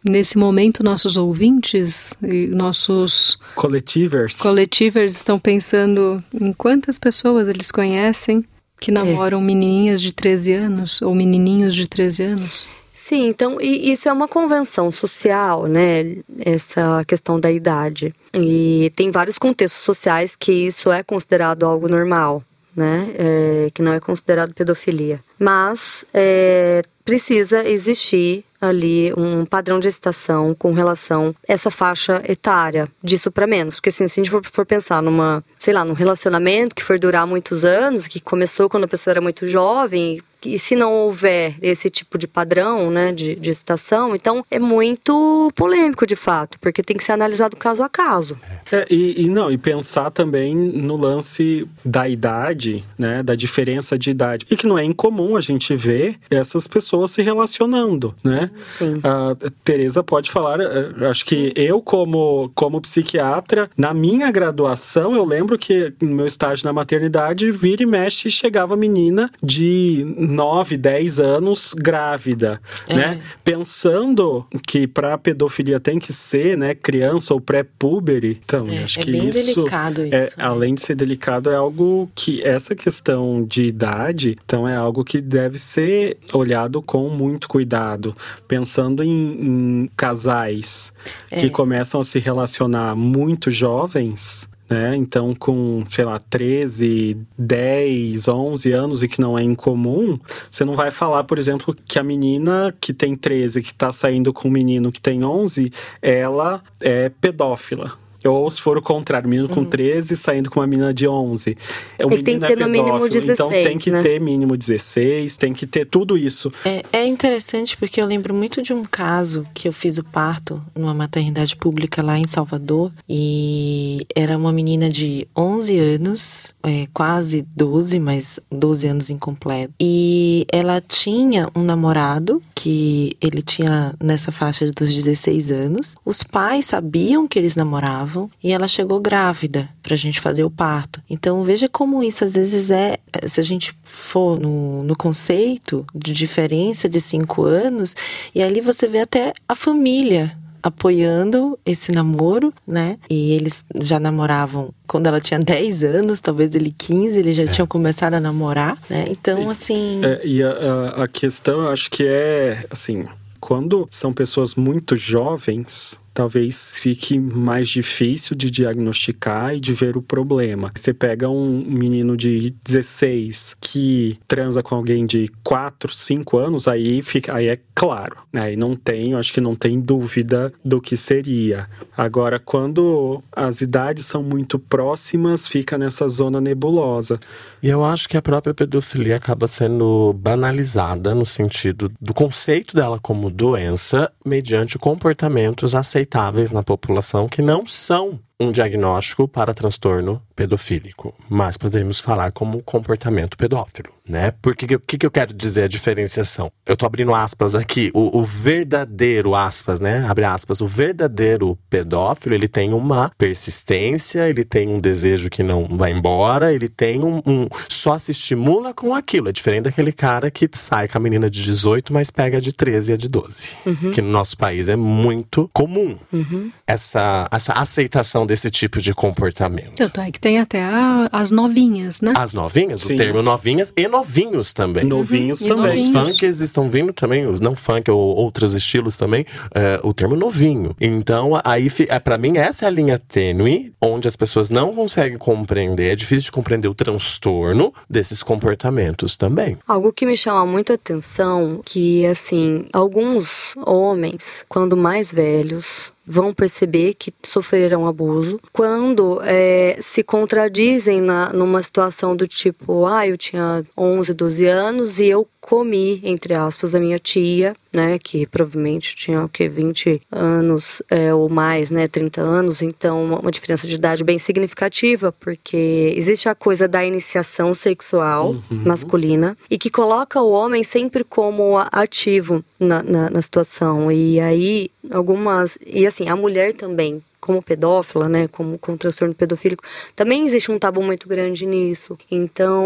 Nesse momento, nossos ouvintes e nossos Coletivers. coletivers estão pensando em quantas pessoas eles conhecem que namoram menininhas de 13 anos ou menininhos de 13 anos. Sim, então e isso é uma convenção social, né? Essa questão da idade. E tem vários contextos sociais que isso é considerado algo normal, né? É, que não é considerado pedofilia. Mas é, precisa existir ali um padrão de excitação com relação a essa faixa etária, disso para menos. Porque assim, se a gente for, for pensar numa, sei lá, num relacionamento que for durar muitos anos, que começou quando a pessoa era muito jovem, e se não houver esse tipo de padrão, né, de, de excitação, então é muito polêmico de fato, porque tem que ser analisado caso a caso. É, e, e não, e pensar também no lance da idade, né? Da diferença de idade. E que não é incomum a gente ver essas pessoas se relacionando, né? Sim. A Tereza pode falar, eh, acho que eu, como, como psiquiatra, na minha graduação, eu lembro que no meu estágio na maternidade, vira e mexe, chegava menina de 9, 10 anos grávida, É. né? Pensando que para pedofilia tem que ser, né, criança ou pré-púbere, então, É, acho é que bem isso delicado é, isso, né? além de ser delicado, é algo que essa questão de idade, então é algo que deve ser olhado com muito cuidado, pensando em, em casais É. que começam a se relacionar muito jovens. Né? Então, com, sei lá, 13, 10, 11 anos e que não é incomum, você não vai falar, por exemplo, que a menina que tem 13, que tá saindo com um menino que tem 11, ela é pedófila. Ou se for o contrário, menino com 13 saindo com uma menina de 11. O Ele tem menino que ter é no mínimo pedófilo, Então 16, tem que né? ter mínimo 16, tem que ter tudo isso. É, é interessante porque eu lembro muito de um caso que eu fiz o parto numa maternidade pública lá em Salvador e era uma menina de 11 anos, é, quase 12, mas 12 anos incompleto. E ela tinha um namorado que ele tinha nessa faixa dos 16 anos. Os pais sabiam que eles namoravam e ela chegou grávida pra gente fazer o parto. Então veja como isso às vezes é, se a gente for no, no conceito de diferença de cinco anos, e ali você vê até a família apoiando esse namoro, né? E eles já namoravam quando ela tinha <laughs> 10 anos, talvez ele 15, eles já tinham começado a namorar, né? Então, assim, É, e a, a- a questão, eu acho que é, assim, quando são pessoas muito jovens, talvez fique mais difícil de diagnosticar e de ver o problema. Você pega um menino de 16 que transa com alguém de 4, 5 anos, aí fica, aí é claro, né? Aí não tem, acho que não tem dúvida do que seria. Agora, quando as idades são muito próximas, fica nessa zona nebulosa. E eu acho que a própria pedofilia acaba sendo banalizada no sentido do conceito dela como doença mediante comportamentos aceitáveis na população que não são um diagnóstico para transtorno pedofílico, mas poderíamos falar como comportamento pedófilo, né? Porque o que, que eu quero dizer a diferenciação? Eu tô abrindo aspas aqui, o, o verdadeiro aspas, né? Abre aspas, o verdadeiro pedófilo, ele tem uma persistência, ele tem um desejo que não vai embora, ele tem um, um só se estimula com aquilo. É diferente daquele cara que sai com a menina de 18, mas pega a de 13 e a de 12, que no nosso país é muito comum essa, essa aceitação desse tipo de comportamento. Tanto é que tem até a- as novinhas, né? As novinhas, Sim. o termo novinhas e novinhos também. Novinhos E também. Os novinhos. funks estão vindo também, os não funk ou outros estilos também, é, o termo novinho. Então, aí, é, pra mim, essa é a linha tênue, onde as pessoas não conseguem compreender, é difícil de compreender o transtorno desses comportamentos também. Algo que me chama muito a atenção, que assim, alguns homens, quando mais velhos, vão perceber que sofreram abuso. Quando é, se contradizem na, numa situação do tipo, ah, eu tinha 11, 12 anos e eu comi, entre aspas, a minha tia, né, que provavelmente tinha o que 20 anos é, ou mais, né, 30 anos, então uma, diferença de idade bem significativa, porque existe a coisa da iniciação sexual masculina e que coloca o homem sempre como ativo na, na, na situação. E aí, algumas. E assim, a mulher também. Como pedófila, né? Como com transtorno pedofílico, também existe um tabu muito grande nisso. Então,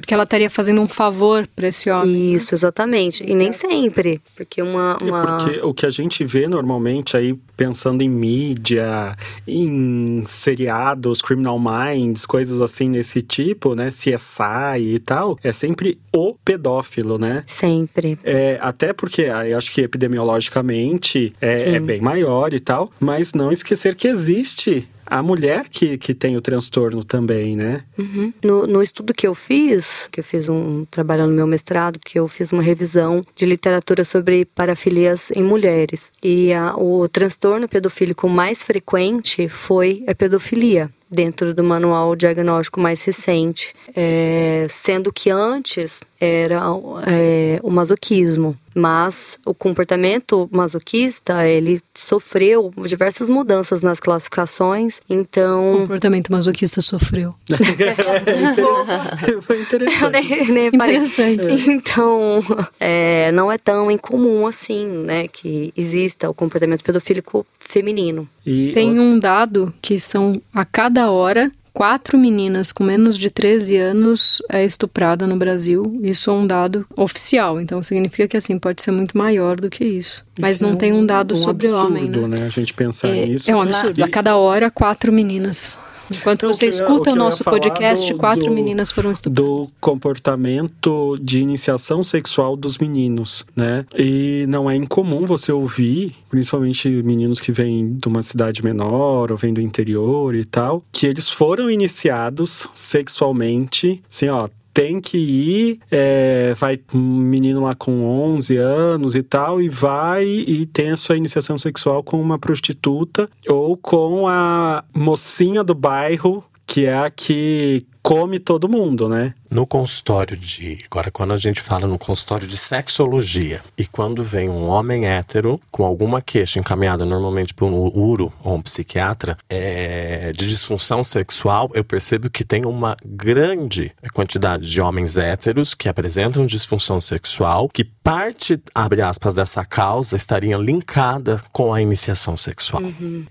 Porque ela estaria fazendo um favor pra esse homem. isso, exatamente. E nem sempre. Porque uma. É uma... Porque o que a gente vê normalmente aí, pensando em mídia, em seriados, Criminal Minds, coisas assim nesse tipo, né? CSI e tal, é sempre o pedófilo, né? Sempre. É, até porque ah, eu acho que epidemiologicamente é, é bem maior e tal, mas não esquecer que existe a mulher que, que tem o transtorno também, né? Uhum. No, no estudo que eu fiz, que eu fiz um trabalho no meu mestrado, que eu fiz uma revisão de literatura sobre parafilias em mulheres. E a- o transtorno pedofílico mais frequente foi a pedofilia. Dentro do manual diagnóstico mais recente, É, sendo que antes era é, o masoquismo, mas o comportamento masoquista ele sofreu diversas mudanças nas classificações, O então comportamento masoquista sofreu. <laughs> <laughs> Foi interessante. nem, nem. Interessante. <laughs> Então, é, não é tão incomum assim, né, que exista o comportamento pedofílico feminino. E Tem um dado que são a cada hora quatro meninas com menos de 13 anos é estuprada no Brasil. Isso é um dado oficial, então significa que assim pode ser muito maior do que isso. Mas isso não é tem um dado um sobre absurdo, homem, né? A gente pensar nisso. É um absurdo. A cada hora quatro meninas. Enquanto você o o escuta o ia nosso podcast, do- quatro do- meninas foram estupradas. do comportamento de iniciação sexual dos meninos, né? E não é incomum você ouvir, principalmente meninos que vêm de uma cidade menor ou vêm do interior e tal, que eles foram iniciados sexualmente, assim, ó. Tem que ir, é, vai um menino lá com 11 anos e tal, e vai e tem a sua iniciação sexual com uma prostituta ou com a mocinha do bairro, que é a que come todo mundo, né? No consultório de. Agora, quando a gente fala no consultório de sexologia, e quando vem um homem hétero com alguma queixa encaminhada normalmente por um uro ou um psiquiatra é, de disfunção sexual, eu percebo que tem uma grande quantidade de homens héteros que apresentam disfunção sexual, que parte, abre aspas, dessa causa estaria linkada com a iniciação sexual.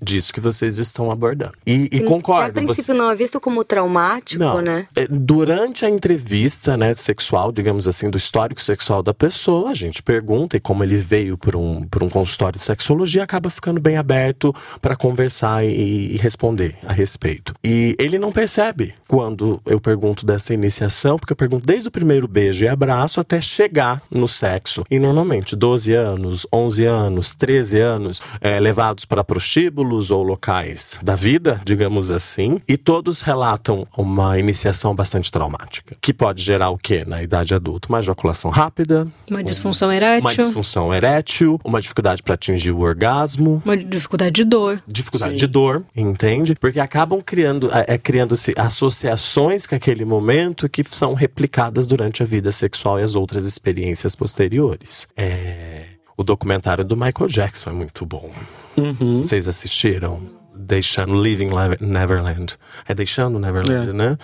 Disso que vocês estão abordando. E, e Que a concordo. princípio você- não é visto como traumático, não. Né? É, Durante a entrevista, né, sexual, digamos assim, do histórico sexual da pessoa, a gente pergunta e como ele veio por um, por um consultório de sexologia, acaba ficando bem aberto para conversar e, e responder a respeito. E ele não percebe quando eu pergunto dessa iniciação, porque eu pergunto desde o primeiro beijo e abraço até chegar no sexo. E normalmente 12 anos, 11 anos, 13 anos, é, levados para prostíbulos ou locais da vida, digamos assim, e todos relatam uma iniciação bastante traumática, que pode gerar o quê na idade adulta? Uma ejaculação rápida, Uma disfunção erétil, uma disfunção erétil, uma dificuldade para atingir o orgasmo, uma dificuldade de dor. dificuldade Sim. de dor, entende? Porque acabam criando, é, é, criando-se associações com aquele momento que são replicadas durante a vida sexual e as outras experiências posteriores. É, o documentário do Michael Jackson é muito bom. Uhum. Vocês assistiram? Deixando Living Neverland. É Deixando Neverland, É. né?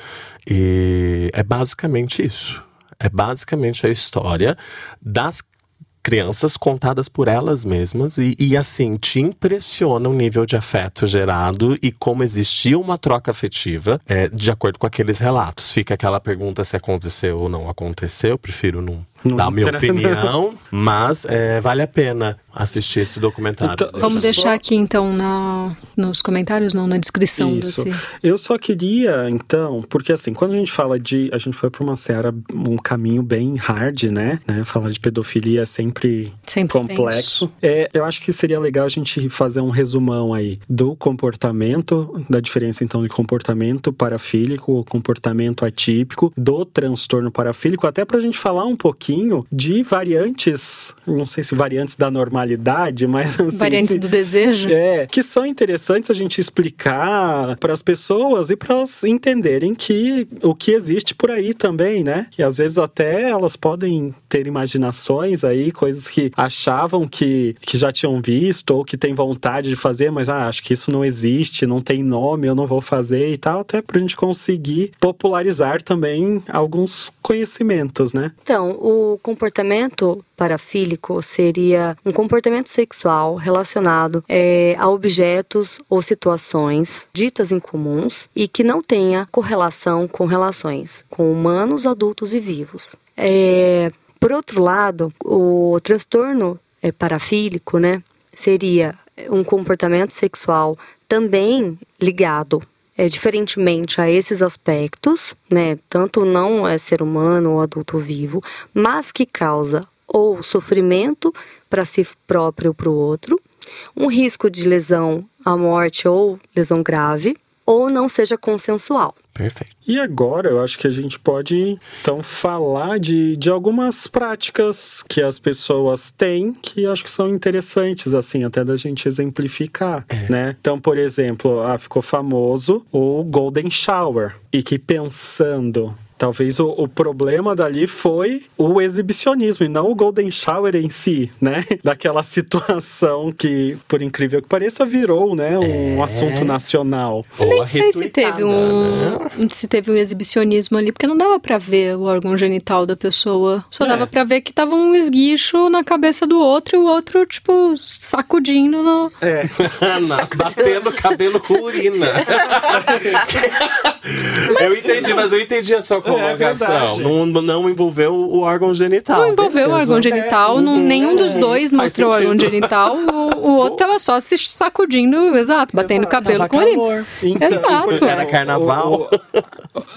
E é basicamente isso. É basicamente a história das crianças contadas por elas mesmas e, e, assim te impressiona o nível de afeto gerado e como existia uma troca afetiva é, de acordo com aqueles relatos. Fica aquela pergunta se aconteceu ou não aconteceu. Eu prefiro não, Não dar a minha opinião, mas é, vale a pena assistir esse documentário. Então, Vamos deixar aqui então na, nos comentários, não, na descrição Isso. desse. Eu só queria, então, porque assim, quando a gente fala de. A gente foi pra uma seara, um caminho bem hard, né? né? Falar de pedofilia é sempre, Sempre complexo. É, eu acho que seria legal a gente fazer um resumão aí do comportamento, da diferença então de comportamento parafílico ou comportamento atípico, do transtorno parafílico, até pra gente falar um pouquinho de variantes, não sei se variantes da normalidade, mas assim, Variantes se- do desejo. é, que são interessantes a gente explicar para as pessoas e para elas entenderem que o que existe por aí também, né? Que às vezes até elas podem ter imaginações aí, coisas que achavam que, que já tinham visto ou que têm vontade de fazer, mas ah, acho que isso não existe, não tem nome, eu não vou fazer e tal, até pra gente conseguir popularizar também alguns conhecimentos, né? Então, o comportamento parafílico seria um comportamento sexual relacionado é, a objetos ou situações ditas incomuns e que não tenha correlação com relações com humanos, adultos e vivos. É, por outro lado, o transtorno é, parafílico, né, seria um comportamento sexual também ligado é, diferentemente a esses aspectos, né, tanto não é ser humano ou adulto vivo, mas que causa ou sofrimento para si próprio ou para o outro, um risco de lesão à morte ou lesão grave, ou não seja consensual. Perfeito. E agora eu acho que a gente pode então falar de, de algumas práticas que as pessoas têm que eu acho que são interessantes, assim, até da gente exemplificar, né? Então, por exemplo, ah, ficou famoso o Golden Shower. E que pensando. Talvez o, o problema dali foi o exibicionismo e não o Golden Shower em si, né? <laughs> Daquela situação que, por incrível que pareça, virou, né? Um É. assunto nacional. Eu nem a sei se teve retweetada, né? um se teve um exibicionismo ali, porque não dava pra ver o órgão genital da pessoa. Só É. dava pra ver que tava um esguicho na cabeça do outro e o outro, tipo, sacudindo no. É. <laughs> Na- batendo cabelo com urina. <laughs> eu entendi, mas eu entendi a sua colocação. não, não envolveu o órgão genital. Não envolveu beleza. o órgão genital, não, nenhum dos dois Faz mostrou o órgão genital, o, o outro tava só se sacudindo, exato, batendo o cabelo Tava com calor. Então, Exato. Era carnaval. o-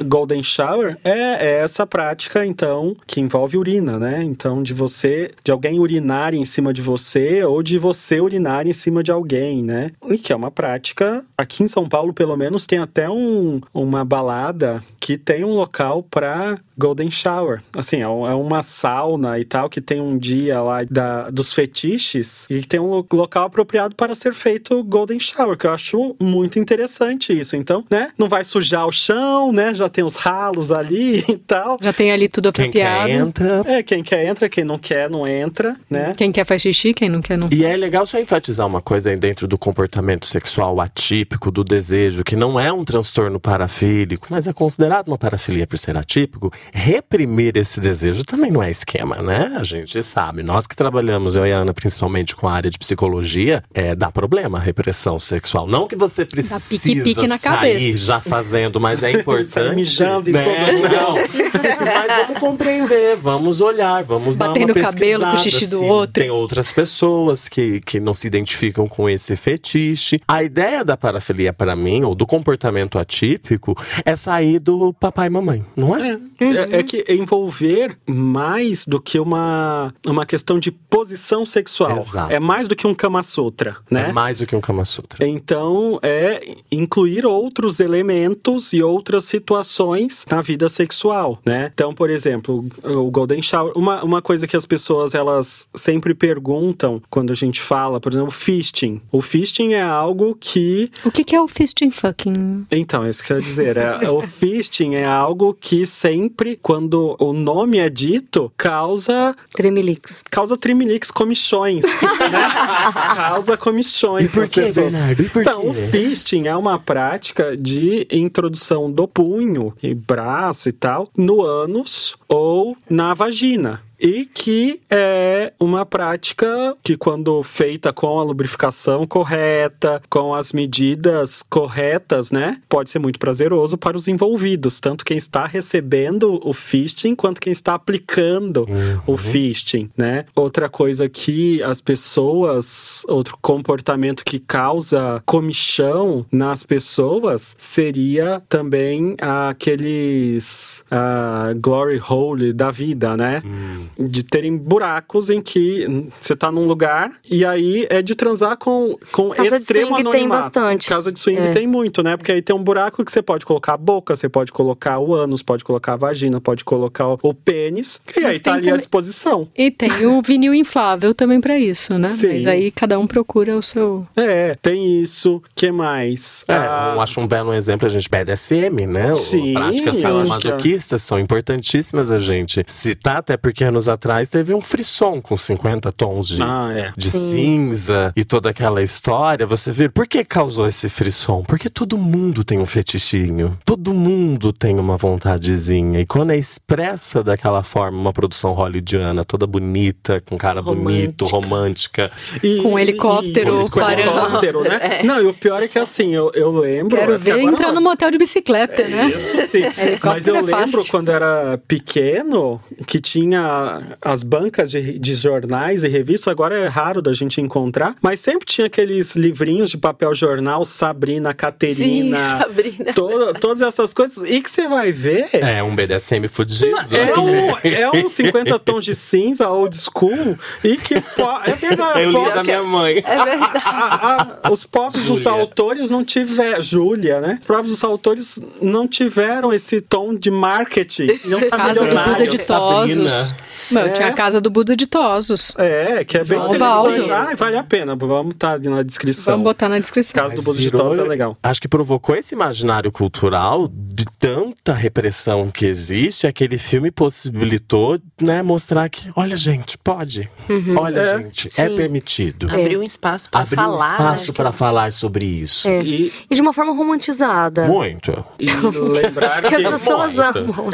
o Golden Shower é, é essa prática, então, que envolve urina, né? Então, de você, de alguém urinar em cima de você ou de você urinar em cima de alguém, né? E que é uma prática. Aqui em São Paulo, pelo menos, tem até um, uma balada que tem um local pra Golden Shower. Assim, é é uma sauna e tal, que tem um dia lá da, dos fetiches e que tem um lo- local apropriado para ser feito Golden Shower, que eu acho muito interessante isso. Então, né, não vai sujar o chão, né, já tem os ralos ali <laughs> e tal. Já tem ali tudo Quem apropriado. quer entra. É, quem quer entra, quem não quer não entra, né? Quem quer faz xixi, quem não quer não. E é legal só enfatizar uma coisa aí dentro do comportamento sexual atípico, do desejo, que não é um transtorno parafílico, mas é considerado uma parafilia por ser atípico. Reprimir esse desejo também não é esquema, né? A gente sabe. Nós que trabalhamos, eu e a Ana, principalmente com a área de psicologia, é, dá problema a repressão sexual. Não que você precisa pique-pique na sair cabeça. já fazendo, mas é <laughs> importante. Sai mijando em né? todo Não. Mas vamos compreender, vamos olhar, vamos dar Batendo uma o cabelo com o pesquisada, xixi do assim. outro. Tem outras pessoas que, que não se identificam com esse fetiche. A ideia da parafilia para mim, ou do comportamento atípico, é sair do papai e mamãe, não é? É, é que envolver mais do que uma, uma questão de posição sexual. Exato. É mais do que um Kama Sutra, né? É mais do que um Kama Sutra. Então, é incluir outros elementos e outras situações na vida sexual, né? Então, por exemplo, o Golden Shower, uma, uma coisa que as pessoas elas sempre perguntam quando a gente fala, por exemplo, fisting. O fisting é algo que O que, que é o fisting fucking? então, isso que eu ia dizer. É, <laughs> o fisting é algo que sempre, quando o nome é dito, causa Tremilix. causa trimilix, comichões, <laughs> né? causa comichões E por nas quê, pessoas. Bernardo? E por então, quê? o fisting é uma prática de introdução do punho e braço e tal no ânus ou na vagina. E que é uma prática que, quando feita com a lubrificação correta, com as medidas corretas, né, pode ser muito prazeroso para os envolvidos, tanto quem está recebendo o fisting quanto quem está aplicando o fisting, né? Outra coisa que as pessoas, outro comportamento que causa comichão nas pessoas seria também aqueles ah, glory hole da vida, né? De terem buracos em que você tá num lugar e aí é de transar com, com Casa de extremo swing tem anonimato. bastante. Casa de swing É. tem muito, né? Porque aí tem um buraco que você pode colocar a boca, você pode colocar o ânus, pode colocar a vagina, pode colocar o, o pênis, e aí tá tem ali à também- disposição. E tem o vinil inflável também pra isso, né? Sim. Mas aí cada um procura o seu. É, tem isso. que mais? É, Ah, eu acho um belo exemplo a gente BDSM, né? O- Sim, Práticas sadomasoquistas são importantíssimas a gente citar, até porque anos atrás teve um frisson com 50 tons de, Ah, é. de cinza e toda aquela história. Você vê, por que causou esse frisson? Porque todo mundo tem um fetichinho. Todo mundo tem uma vontadezinha. E quando é expressa daquela forma, uma produção hollywoodiana toda bonita, com cara bonito, romântica. E- Com e- helicóptero e- com helicóptero, né? <laughs> Não, e o pior é que assim, eu, eu lembro. Quero é que ver agora entrar não- no motel de bicicleta, né? Isso sim. <laughs> Mas eu é lembro fácil. quando era pequeno que tinha as bancas de, de jornais e revistas. Agora é raro da gente encontrar, mas sempre tinha aqueles livrinhos de papel jornal, Sabrina, Caterina. Sim, <laughs> Sabrina. toda- todas essas coisas. E que você vai ver. É um BDSM fudido. É um, é um 50 <laughs> tons de cinza old school e que po- é verdade. Eu li da minha mãe. É verdade. a- a- os próprios dos autores não tiveram. Júlia, né? Os próprios dos autores não tiveram esse tom de marketing. Não tá milionário. Sabrina. Tosos. Meu, É. tinha a casa do Buda de Tosos. É, que é bem João interessante. Baldo. Ah, vale a pena. Vamos estar ali na descrição. Vamos botar na descrição. Casa do Mas Buda de virou- Tosse é legal. Acho que provocou esse imaginário cultural de tanta repressão que existe. Aquele filme possibilitou, né, mostrar que, olha, gente, pode. Olha, É. gente, é Sim. permitido. Abriu um espaço pra Abriu falar. um espaço né? para falar sobre isso. É. E, E de uma forma romantizada. Muito. e lembrar <laughs> Que as pessoas amam.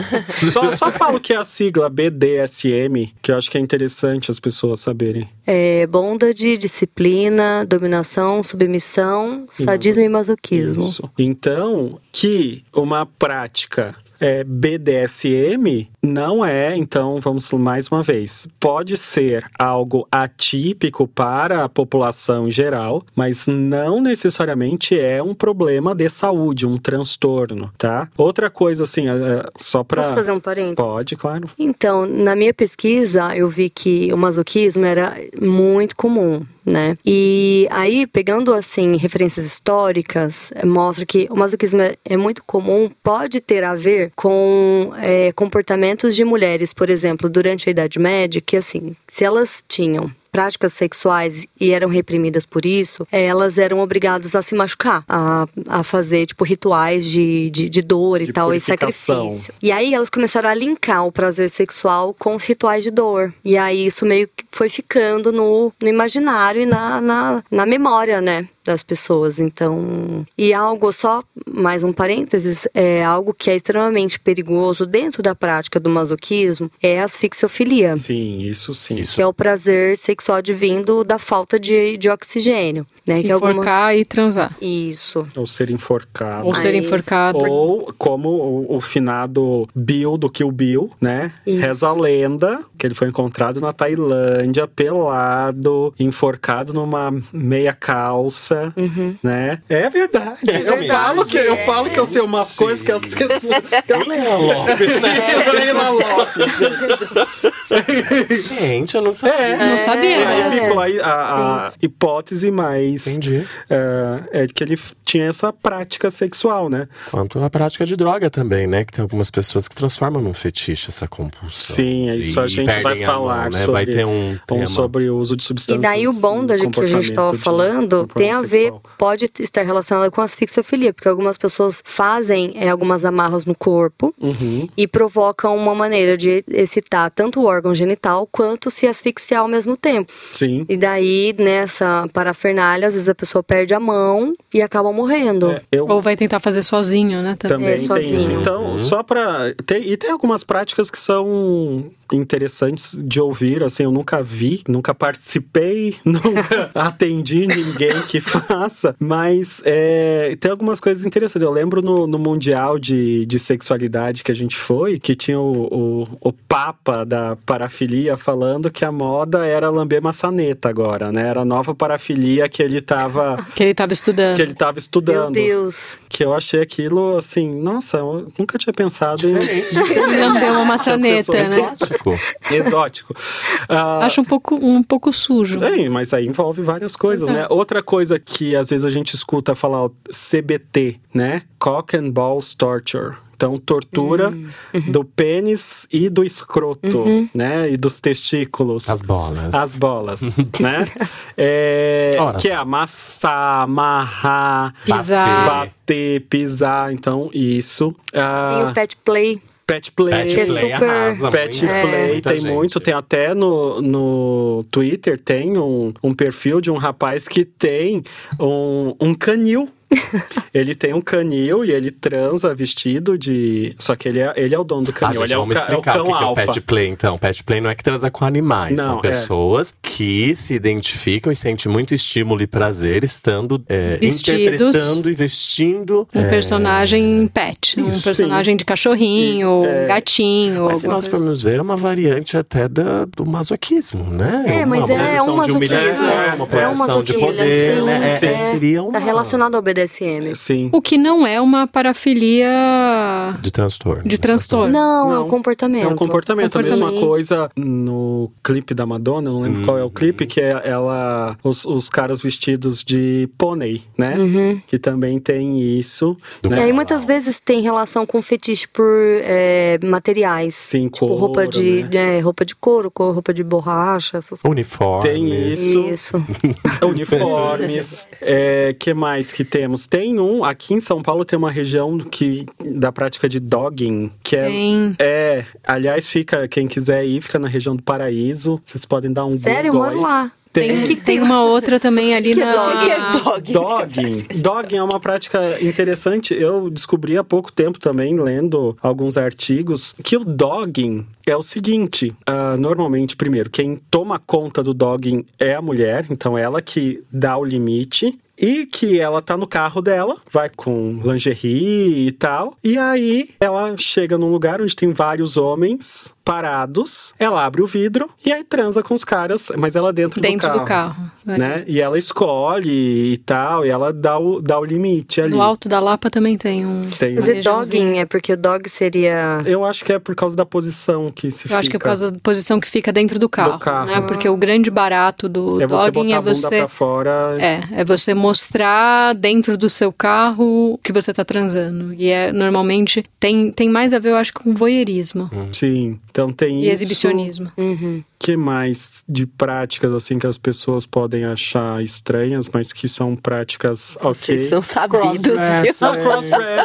Só, só falo que é a sigla BDSM, que eu acho que é interessante as pessoas saberem. É, bondade, disciplina, dominação, submissão, sadismo e masoquismo. Isso. Então, que uma prática é, BDSM não é, então, vamos mais uma vez, pode ser algo atípico para a população em geral, mas não necessariamente é um problema de saúde, um transtorno, tá? Outra coisa, assim, é, só para. Posso fazer um parênteses? Pode, claro. Então, na minha pesquisa, eu vi que o masoquismo era muito comum né? E aí, pegando assim referências históricas, mostra que o masoquismo é, é muito comum, pode ter a ver com é, comportamentos de mulheres, por exemplo, durante a Idade Média, que assim, se elas tinham práticas sexuais e eram reprimidas por isso, elas eram obrigadas a se machucar, a, a fazer, tipo, rituais de, de, de dor e De tal, e sacrifício. E aí elas começaram a linkar o prazer sexual com os rituais de dor. E aí isso meio foi ficando no, no imaginário e na, na, na memória, né? Das pessoas, então. E algo, só mais um parênteses, é algo que é extremamente perigoso dentro da prática do masoquismo é a asfixiofilia Sim, isso sim. Isso. que é o prazer sexual advindo da falta de, de oxigênio, né? Se que algumas- enforcar e transar. Isso. Ou ser enforcado. Ou ser enforcado. Ou como o, o finado Bill do Kill Bill, né? Isso. Reza a lenda que ele foi encontrado na Tailândia, pelado, enforcado numa meia calça, né? É verdade. eu verdade, falo que eu é. falo que eu sei umas Sim. coisas que as pessoas. Eu Leila Lopes, né? Leila Lopes. Gente, eu não sabia. É. Não sabia. E aí É. ficou aí a, a hipótese mais Entendi. é, é que ele tinha essa prática sexual, né? Quanto à prática de droga também, né? Que tem algumas pessoas que transformam num fetiche essa compulsão. Sim, é isso E a gente vai a mão, falar né? sobre, Vai ter um um tema. sobre o uso de E substâncias. daí o bondage no que a gente estava falando tem a ver, pode estar relacionado com asfixiofilia, porque algumas pessoas fazem é, algumas amarras no corpo Uhum. e provocam uma maneira de excitar tanto o órgão genital quanto se asfixiar ao mesmo tempo. Sim. E daí, nessa parafernália, às vezes a pessoa perde a mão e acaba morrendo. É, eu Ou vai tentar fazer sozinho, né? Também. também É, sozinho. Então, só pra. Tem, e tem algumas práticas que são interessantes de ouvir, assim, eu nunca vi, nunca participei, <laughs> nunca atendi ninguém que faça, mas é, tem algumas coisas interessantes. Eu lembro no, no Mundial de, de Sexualidade que a gente foi, que tinha o, o, o Papa da parafilia falando que a moda era lamber maçaneta agora, né? Era a nova parafilia que ele tava, <laughs> Que ele tava estudando. que ele tava Meu estudando. Deus. Que eu achei aquilo assim, nossa, eu nunca tinha pensado em. <laughs> Lambeu uma maçaneta, pessoas né? Exótico. Exótico. Ah, Acho um pouco, um pouco sujo. Sim, mas aí envolve várias coisas, né? Outra coisa que às vezes a gente escuta falar CBT, né? Cock and Balls Torture. Então, tortura do pênis e do escroto, né? E dos testículos. As bolas. As bolas, <laughs> né? É, que é amassar, amarrar, Pisar. bater, pisar. Então, isso. Tem Ah, o pet play. Pet play. Pet é play super- arrasa Pet muito. Play Muita tem gente. muito, tem até no, no Twitter tem um, um perfil de um rapaz que tem um, um canil. <laughs> ele tem um canil e ele transa vestido de. Só que ele é, ele é o dono do Ah, canil, gente, ele é o, vamos é o explicar cão o que que é o pet play, então. Pet play não é que transa com animais. Não, são é. pessoas que se identificam e sentem muito estímulo e prazer estando é, Vestidos. interpretando e vestindo. Um personagem pet. Um Isso, personagem de cachorrinho, um gatinho. Mas se nós coisa formos ver, é uma variante até da, do masoquismo, né? É, mas uma é posição um de humilhação, É uma um posição de poder, sim, né? É, é. seria uma... Tá relacionado ao BDSM. Sim. O que não é uma parafilia De transtorno. de transtorno. Não, é Não. um comportamento. É um comportamento, a mesma Comportamento. coisa no clipe da Madonna, não lembro qual é o clipe, que é ela, os, os caras vestidos de pônei, né? Que também tem isso. Do E né? aí muitas vezes tem relação com fetiche por é, materiais. Sim, Tipo, couro, roupa de, né? é, roupa de couro, roupa de borracha, essas coisas. Uniforme. Tem isso. Isso. <laughs> uniformes. <laughs> é, que mais que temos? Tem um, aqui em São Paulo tem uma região que da prática de dogging, que é Tem. é, aliás, fica quem quiser ir, fica na região do Paraíso. Vocês podem dar um Sério, eu Google moro aí. lá. Tem, Tem, tem uma outra também ali Que na. dog? que é dog? Dogging. Dogging é uma prática interessante. Eu descobri há pouco tempo também, lendo alguns artigos, que o dogging é o seguinte: ah, normalmente, primeiro, quem toma conta do dogging é a mulher, então ela que dá o limite. E que ela tá no carro dela, vai com lingerie e tal. E aí ela chega num lugar onde tem vários homens parados. Ela abre o vidro e aí transa com os caras, mas ela dentro, Dentro do do carro. Carro. é. Né? E ela escolhe e tal, e ela dá o, dá o limite ali. No alto da Lapa também tem um. Tem Mas um- é dogging, é porque o dog seria. Eu acho que é por causa da posição que se Eu fica. acho que é por causa da posição que fica dentro do carro. carro. Né? Porque o grande barato do É dogging é você. pra fora. É, é você mostrar dentro do seu carro que você tá transando. E é normalmente tem, tem mais a ver, eu acho, com voyeurismo Sim, então tem e isso. exibicionismo. Uhum. Que mais de práticas assim que as pessoas podem achar estranhas, mas que são práticas ok? Vocês são sabidos?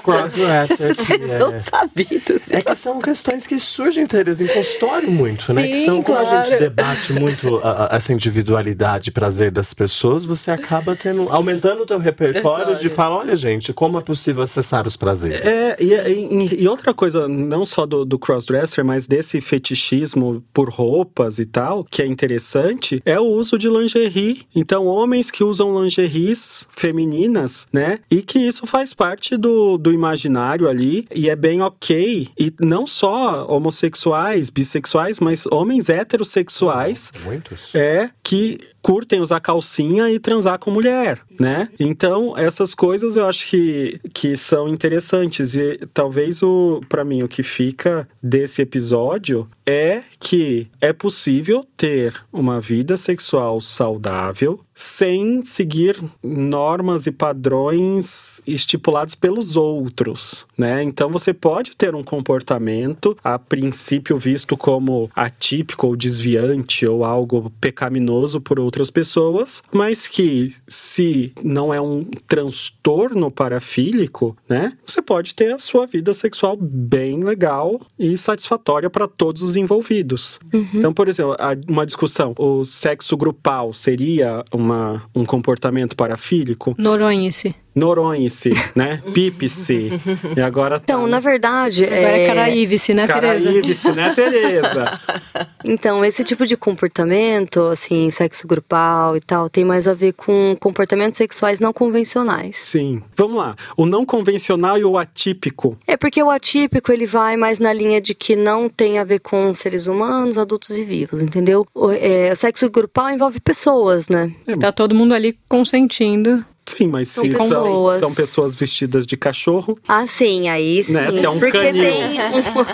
Crossdresser. Vocês são é- sabidos. É que são questões que surgem, Tereza, em consultório muito, né? que Sim, são, quando a claro. gente debate muito a- a- essa individualidade e prazer das pessoas, você acaba tendo, aumentando o teu repertório de falar, olha, gente, como é possível acessar os prazeres? É, e, e- e outra coisa, não só do, do crossdresser, mas desse fetichismo por roupas e tal, que é interessante, é o uso de lingerie. Então, homens que usam lingeries femininas, né? E que isso faz parte do, do imaginário ali, e é bem ok. E não só homossexuais, bissexuais, mas homens heterossexuais Muitos. é que curtem usar calcinha e transar com mulher, né? Então, essas coisas eu acho que, que são interessantes e talvez o para mim o que fica desse episódio é que é possível ter uma vida sexual saudável sem seguir normas e padrões estipulados pelos outros, né? Então você pode ter um comportamento a princípio visto como atípico ou desviante ou algo pecaminoso por outras pessoas, mas que se não é um transtorno parafílico, né? Você pode ter a sua vida sexual bem legal e satisfatória para todos os envolvidos. Então, por exemplo, uma discussão, o sexo grupal seria uma, um comportamento parafílico? Noronha-se. Noronhe-se, né? Pipe-se. E agora tá... Então, na verdade. Agora é Caraíve-se, né, Tereza? Caraíve-se, né, Tereza? <laughs> Então, esse tipo de comportamento, assim, sexo grupal e tal, tem mais a ver com comportamentos sexuais não convencionais. Sim. Vamos lá. O não convencional e o atípico. É porque o atípico ele vai mais na linha de que não tem a ver com seres humanos, adultos e vivos, entendeu? O, é, o sexo grupal envolve pessoas, né? Tá todo mundo ali consentindo. Sim, mas se São são, são pessoas vestidas de cachorro, Ah, sim, aí sim. Né, se é um porque canil. tem um-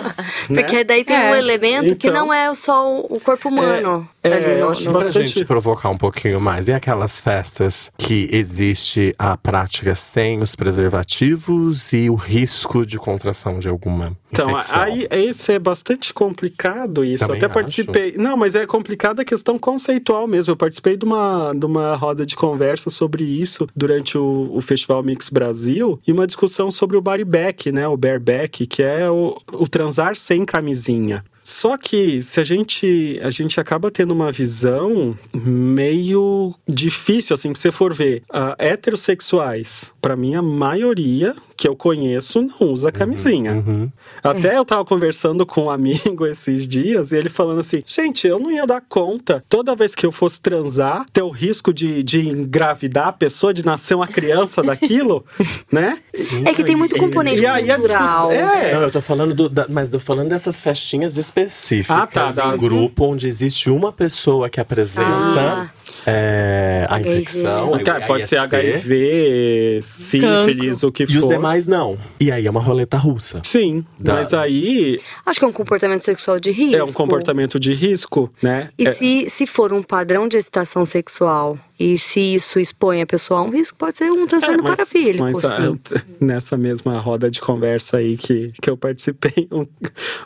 <laughs> porque daí tem É. um elemento que Então- não é só o corpo humano. É, ali eu no- acho no- Pra bastante- gente provocar um pouquinho mais, e aquelas festas que existe a prática sem os preservativos e o risco de contração de alguma Então, infecção? aí esse é bastante complicado isso. Também Até acho. participei. Não, mas é complicada a questão conceitual mesmo. Eu participei de uma, de uma roda de conversa sobre isso durante o, o Festival Mix Brasil e uma discussão sobre o body back, né? O bareback, que é o, o transar sem camisinha. Só que se a gente a gente acaba tendo uma visão meio difícil assim, se você for ver, ah, heterossexuais, pra mim a maioria que eu conheço não usa camisinha. Uhum. Até eu tava conversando com um amigo <laughs> esses dias e ele falando assim: gente, eu não ia dar conta toda vez que eu fosse transar, ter o risco de, de engravidar a pessoa, de nascer uma criança daquilo, <laughs> né? Sim, É que tem muito e- componente E cultural. discussão. É, Não, eu tô falando do, da- mas tô falando dessas festinhas específicas Ah, tá, em grupo onde existe uma pessoa que apresenta Ah. é, a HIV. infecção. a Cara, pode ser HIV, sífilis, o que for. E os demais não. E aí é uma roleta russa. Sim, Da- mas aí Acho que é um comportamento sexual de risco. é um comportamento de risco, né? E É- se, se for um padrão de excitação sexual e se isso expõe a pessoa a um risco, pode ser um transtorno É, mas- parafílico. mas, ah, sim. <laughs> nessa mesma roda de conversa aí que, que eu participei, <laughs> um-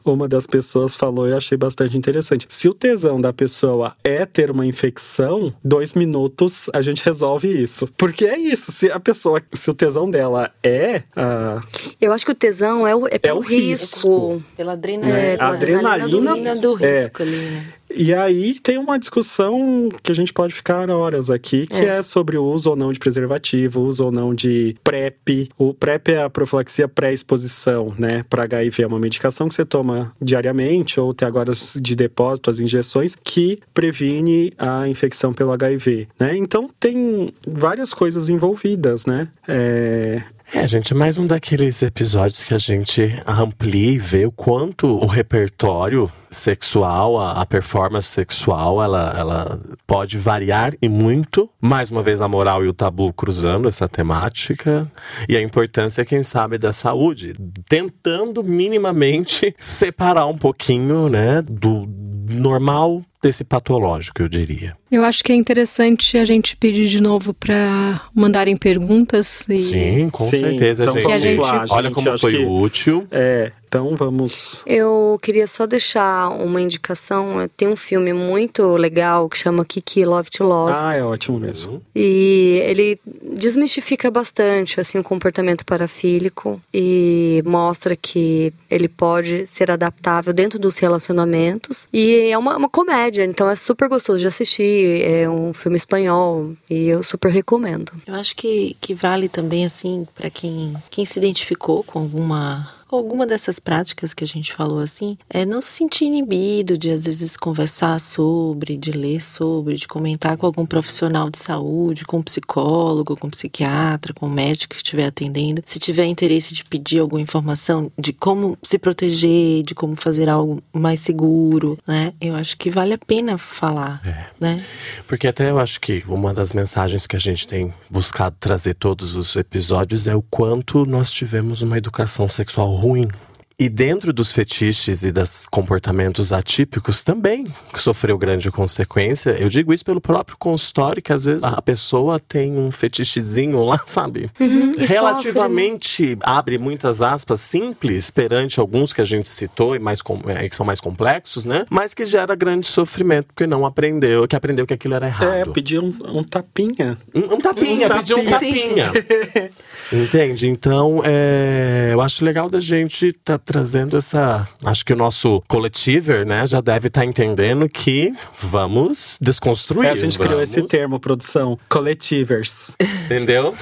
uma das pessoas falou e eu achei bastante interessante. Se o tesão da pessoa é ter uma infecção, dois minutos a gente resolve isso. Porque é isso, se a pessoa, se o tesão dela é ah, Eu acho que o tesão é, o, é pelo o risco. risco. Pela adrenalina. É, a pela adrenalina do adrenalina do é, risco ali, né? E aí tem uma discussão que a gente pode ficar horas aqui, que é. sobre o uso ou não de preservativo, o uso ou não de PrEP. O PrEP é a profilaxia pré-exposição, né, para HIV. É uma medicação que você toma diariamente ou até agora de depósito, as injeções, que previne a infecção pelo HIV, né? Então tem várias coisas envolvidas, né? É, é, gente, é mais um daqueles episódios que a gente amplia e vê o quanto o repertório sexual, a, a, performance sexual, ela, ela pode variar e muito. Mais uma vez, a moral e o tabu cruzando essa temática. E a importância, quem sabe, da saúde. Tentando minimamente separar um pouquinho, né, do normal desse patológico, eu diria. Eu acho que é interessante a gente pedir de novo para mandarem perguntas. E... Sim, com Sim, certeza, então gente. Vamos gente. Lá, Olha gente, como foi que, útil. É, então vamos. Eu queria só deixar uma indicação. Tem um filme muito legal que chama Kiki Love to Love. Ah, é ótimo mesmo. E ele desmistifica bastante assim o comportamento parafílico e mostra que ele pode ser adaptável dentro dos relacionamentos. E é uma, uma comédia, então é super gostoso de assistir. É um filme espanhol e eu super recomendo. Eu acho que, que vale também assim para quem, quem se identificou com alguma alguma dessas práticas que a gente falou assim, é não se sentir inibido de às vezes conversar sobre, de ler sobre, de comentar com algum profissional de saúde, com um psicólogo, com um psiquiatra, com um médico que estiver atendendo. Se tiver interesse de pedir alguma informação de como se proteger, de como fazer algo mais seguro, né? Eu acho que vale a pena falar, é. né? Porque até eu acho que uma das mensagens que a gente tem buscado trazer todos os episódios é o quanto nós tivemos uma educação sexual ruim. E dentro dos fetiches e dos comportamentos atípicos também sofreu grande consequência. Eu digo isso pelo próprio consultório, que às vezes a pessoa tem um fetichezinho lá, sabe? Uhum, Relativamente, sofre. abre muitas aspas, simples perante alguns que a gente citou e mais é, que são mais complexos, né? Mas que gera grande sofrimento porque não aprendeu, que aprendeu que aquilo era errado. É, pediu um, um tapinha. Um, um tapinha, um pediu um tapinha. <laughs> Entende? Então, é, eu acho legal da gente estar tá trazendo essa. Acho que o nosso coletiver, né, já deve estar tá entendendo que vamos desconstruir. É, a gente vamos. criou esse termo, produção, coletivers. Entendeu?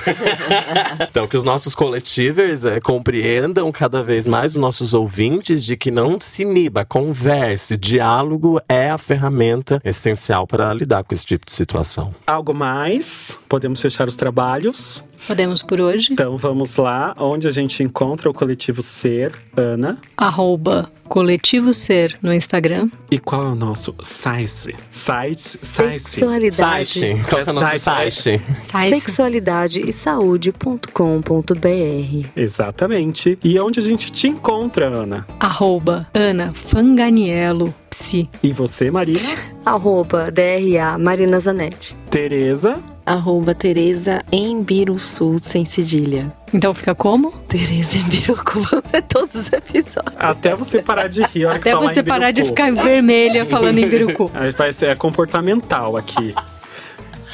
<laughs> então, que os nossos coletivers é, compreendam cada vez mais os nossos ouvintes de que não se iniba, converse, diálogo é a ferramenta essencial para lidar com esse tipo de situação. Algo mais? Podemos fechar os trabalhos? Podemos por hoje. Então vamos lá, onde a gente encontra o Coletivo Ser, Ana? Arroba Coletivo Ser no Instagram. E qual é o nosso site? Site, site. Sexualidade. Site. Qual é o nosso site? site? Sexualidade e saúde.com.br. Exatamente. E onde a gente te encontra, Ana? Arroba Ana Fanganiello Psi. E você, Marina? Arroba DRA Marina Zanetti. Tereza? Arroba Tereza Embiruçu, sem cedilha. Então fica como? Tereza Embirucu, todos os episódios. Até você parar de rir. Até você parar de ficar vermelha falando em Embirucu. <laughs> Vai ser comportamental aqui.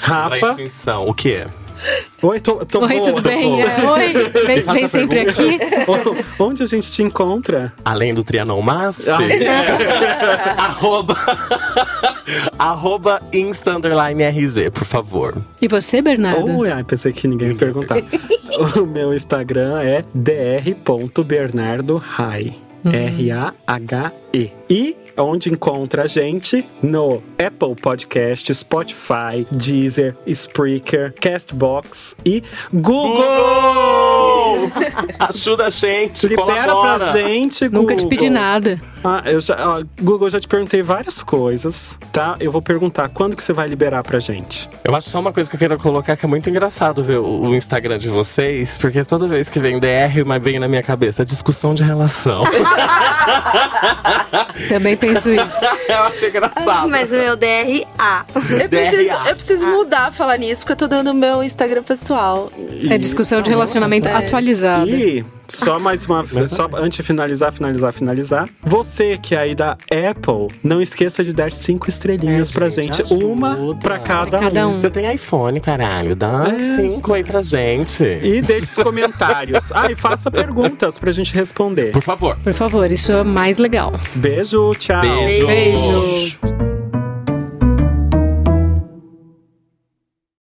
Rafa. O que é? Oi, tô, tô Oi, boa, tudo bem? É, oi, <laughs> vem, vem sempre aqui. Onde a gente te encontra? Além do Trianon Mas, ah, é. <laughs> arroba, <laughs> arroba Insta RZ, por favor. E você, Bernardo? Oh, ai, pensei que ninguém ia perguntar. <laughs> o meu Instagram é dr.bernardohai. Uhum. R-A-H-E. E onde encontra a gente no Apple Podcast, Spotify, Deezer, Spreaker, Castbox e Google! Google! Ajuda a gente, Libera colabora. pra gente, Google. Nunca te pedi nada. Ah, eu já, ó, Google, eu já te perguntei várias coisas, tá? Eu vou perguntar quando que você vai liberar pra gente. Eu acho só uma coisa que eu quero colocar que é muito engraçado ver o, o Instagram de vocês, porque toda vez que vem DR, mas vem na minha cabeça discussão de relação. <laughs> Também penso isso. <laughs> eu acho engraçado. Mas o meu DRA. Eu preciso, eu preciso mudar falar nisso, porque eu tô dando o meu Instagram pessoal. É discussão de relacionamento é. atualizada. E só mais uma vez, só antes de finalizar, finalizar, finalizar. Você que é aí da Apple, não esqueça de dar cinco estrelinhas é, pra gente. gente uma pra cada, cada um. Você tem iPhone, caralho. Dá é, cinco aí pra gente. E deixe os comentários. ah, e faça perguntas pra gente responder. Por favor. Por favor, isso é mais legal. Beijo, tchau. Beijo. Beijo.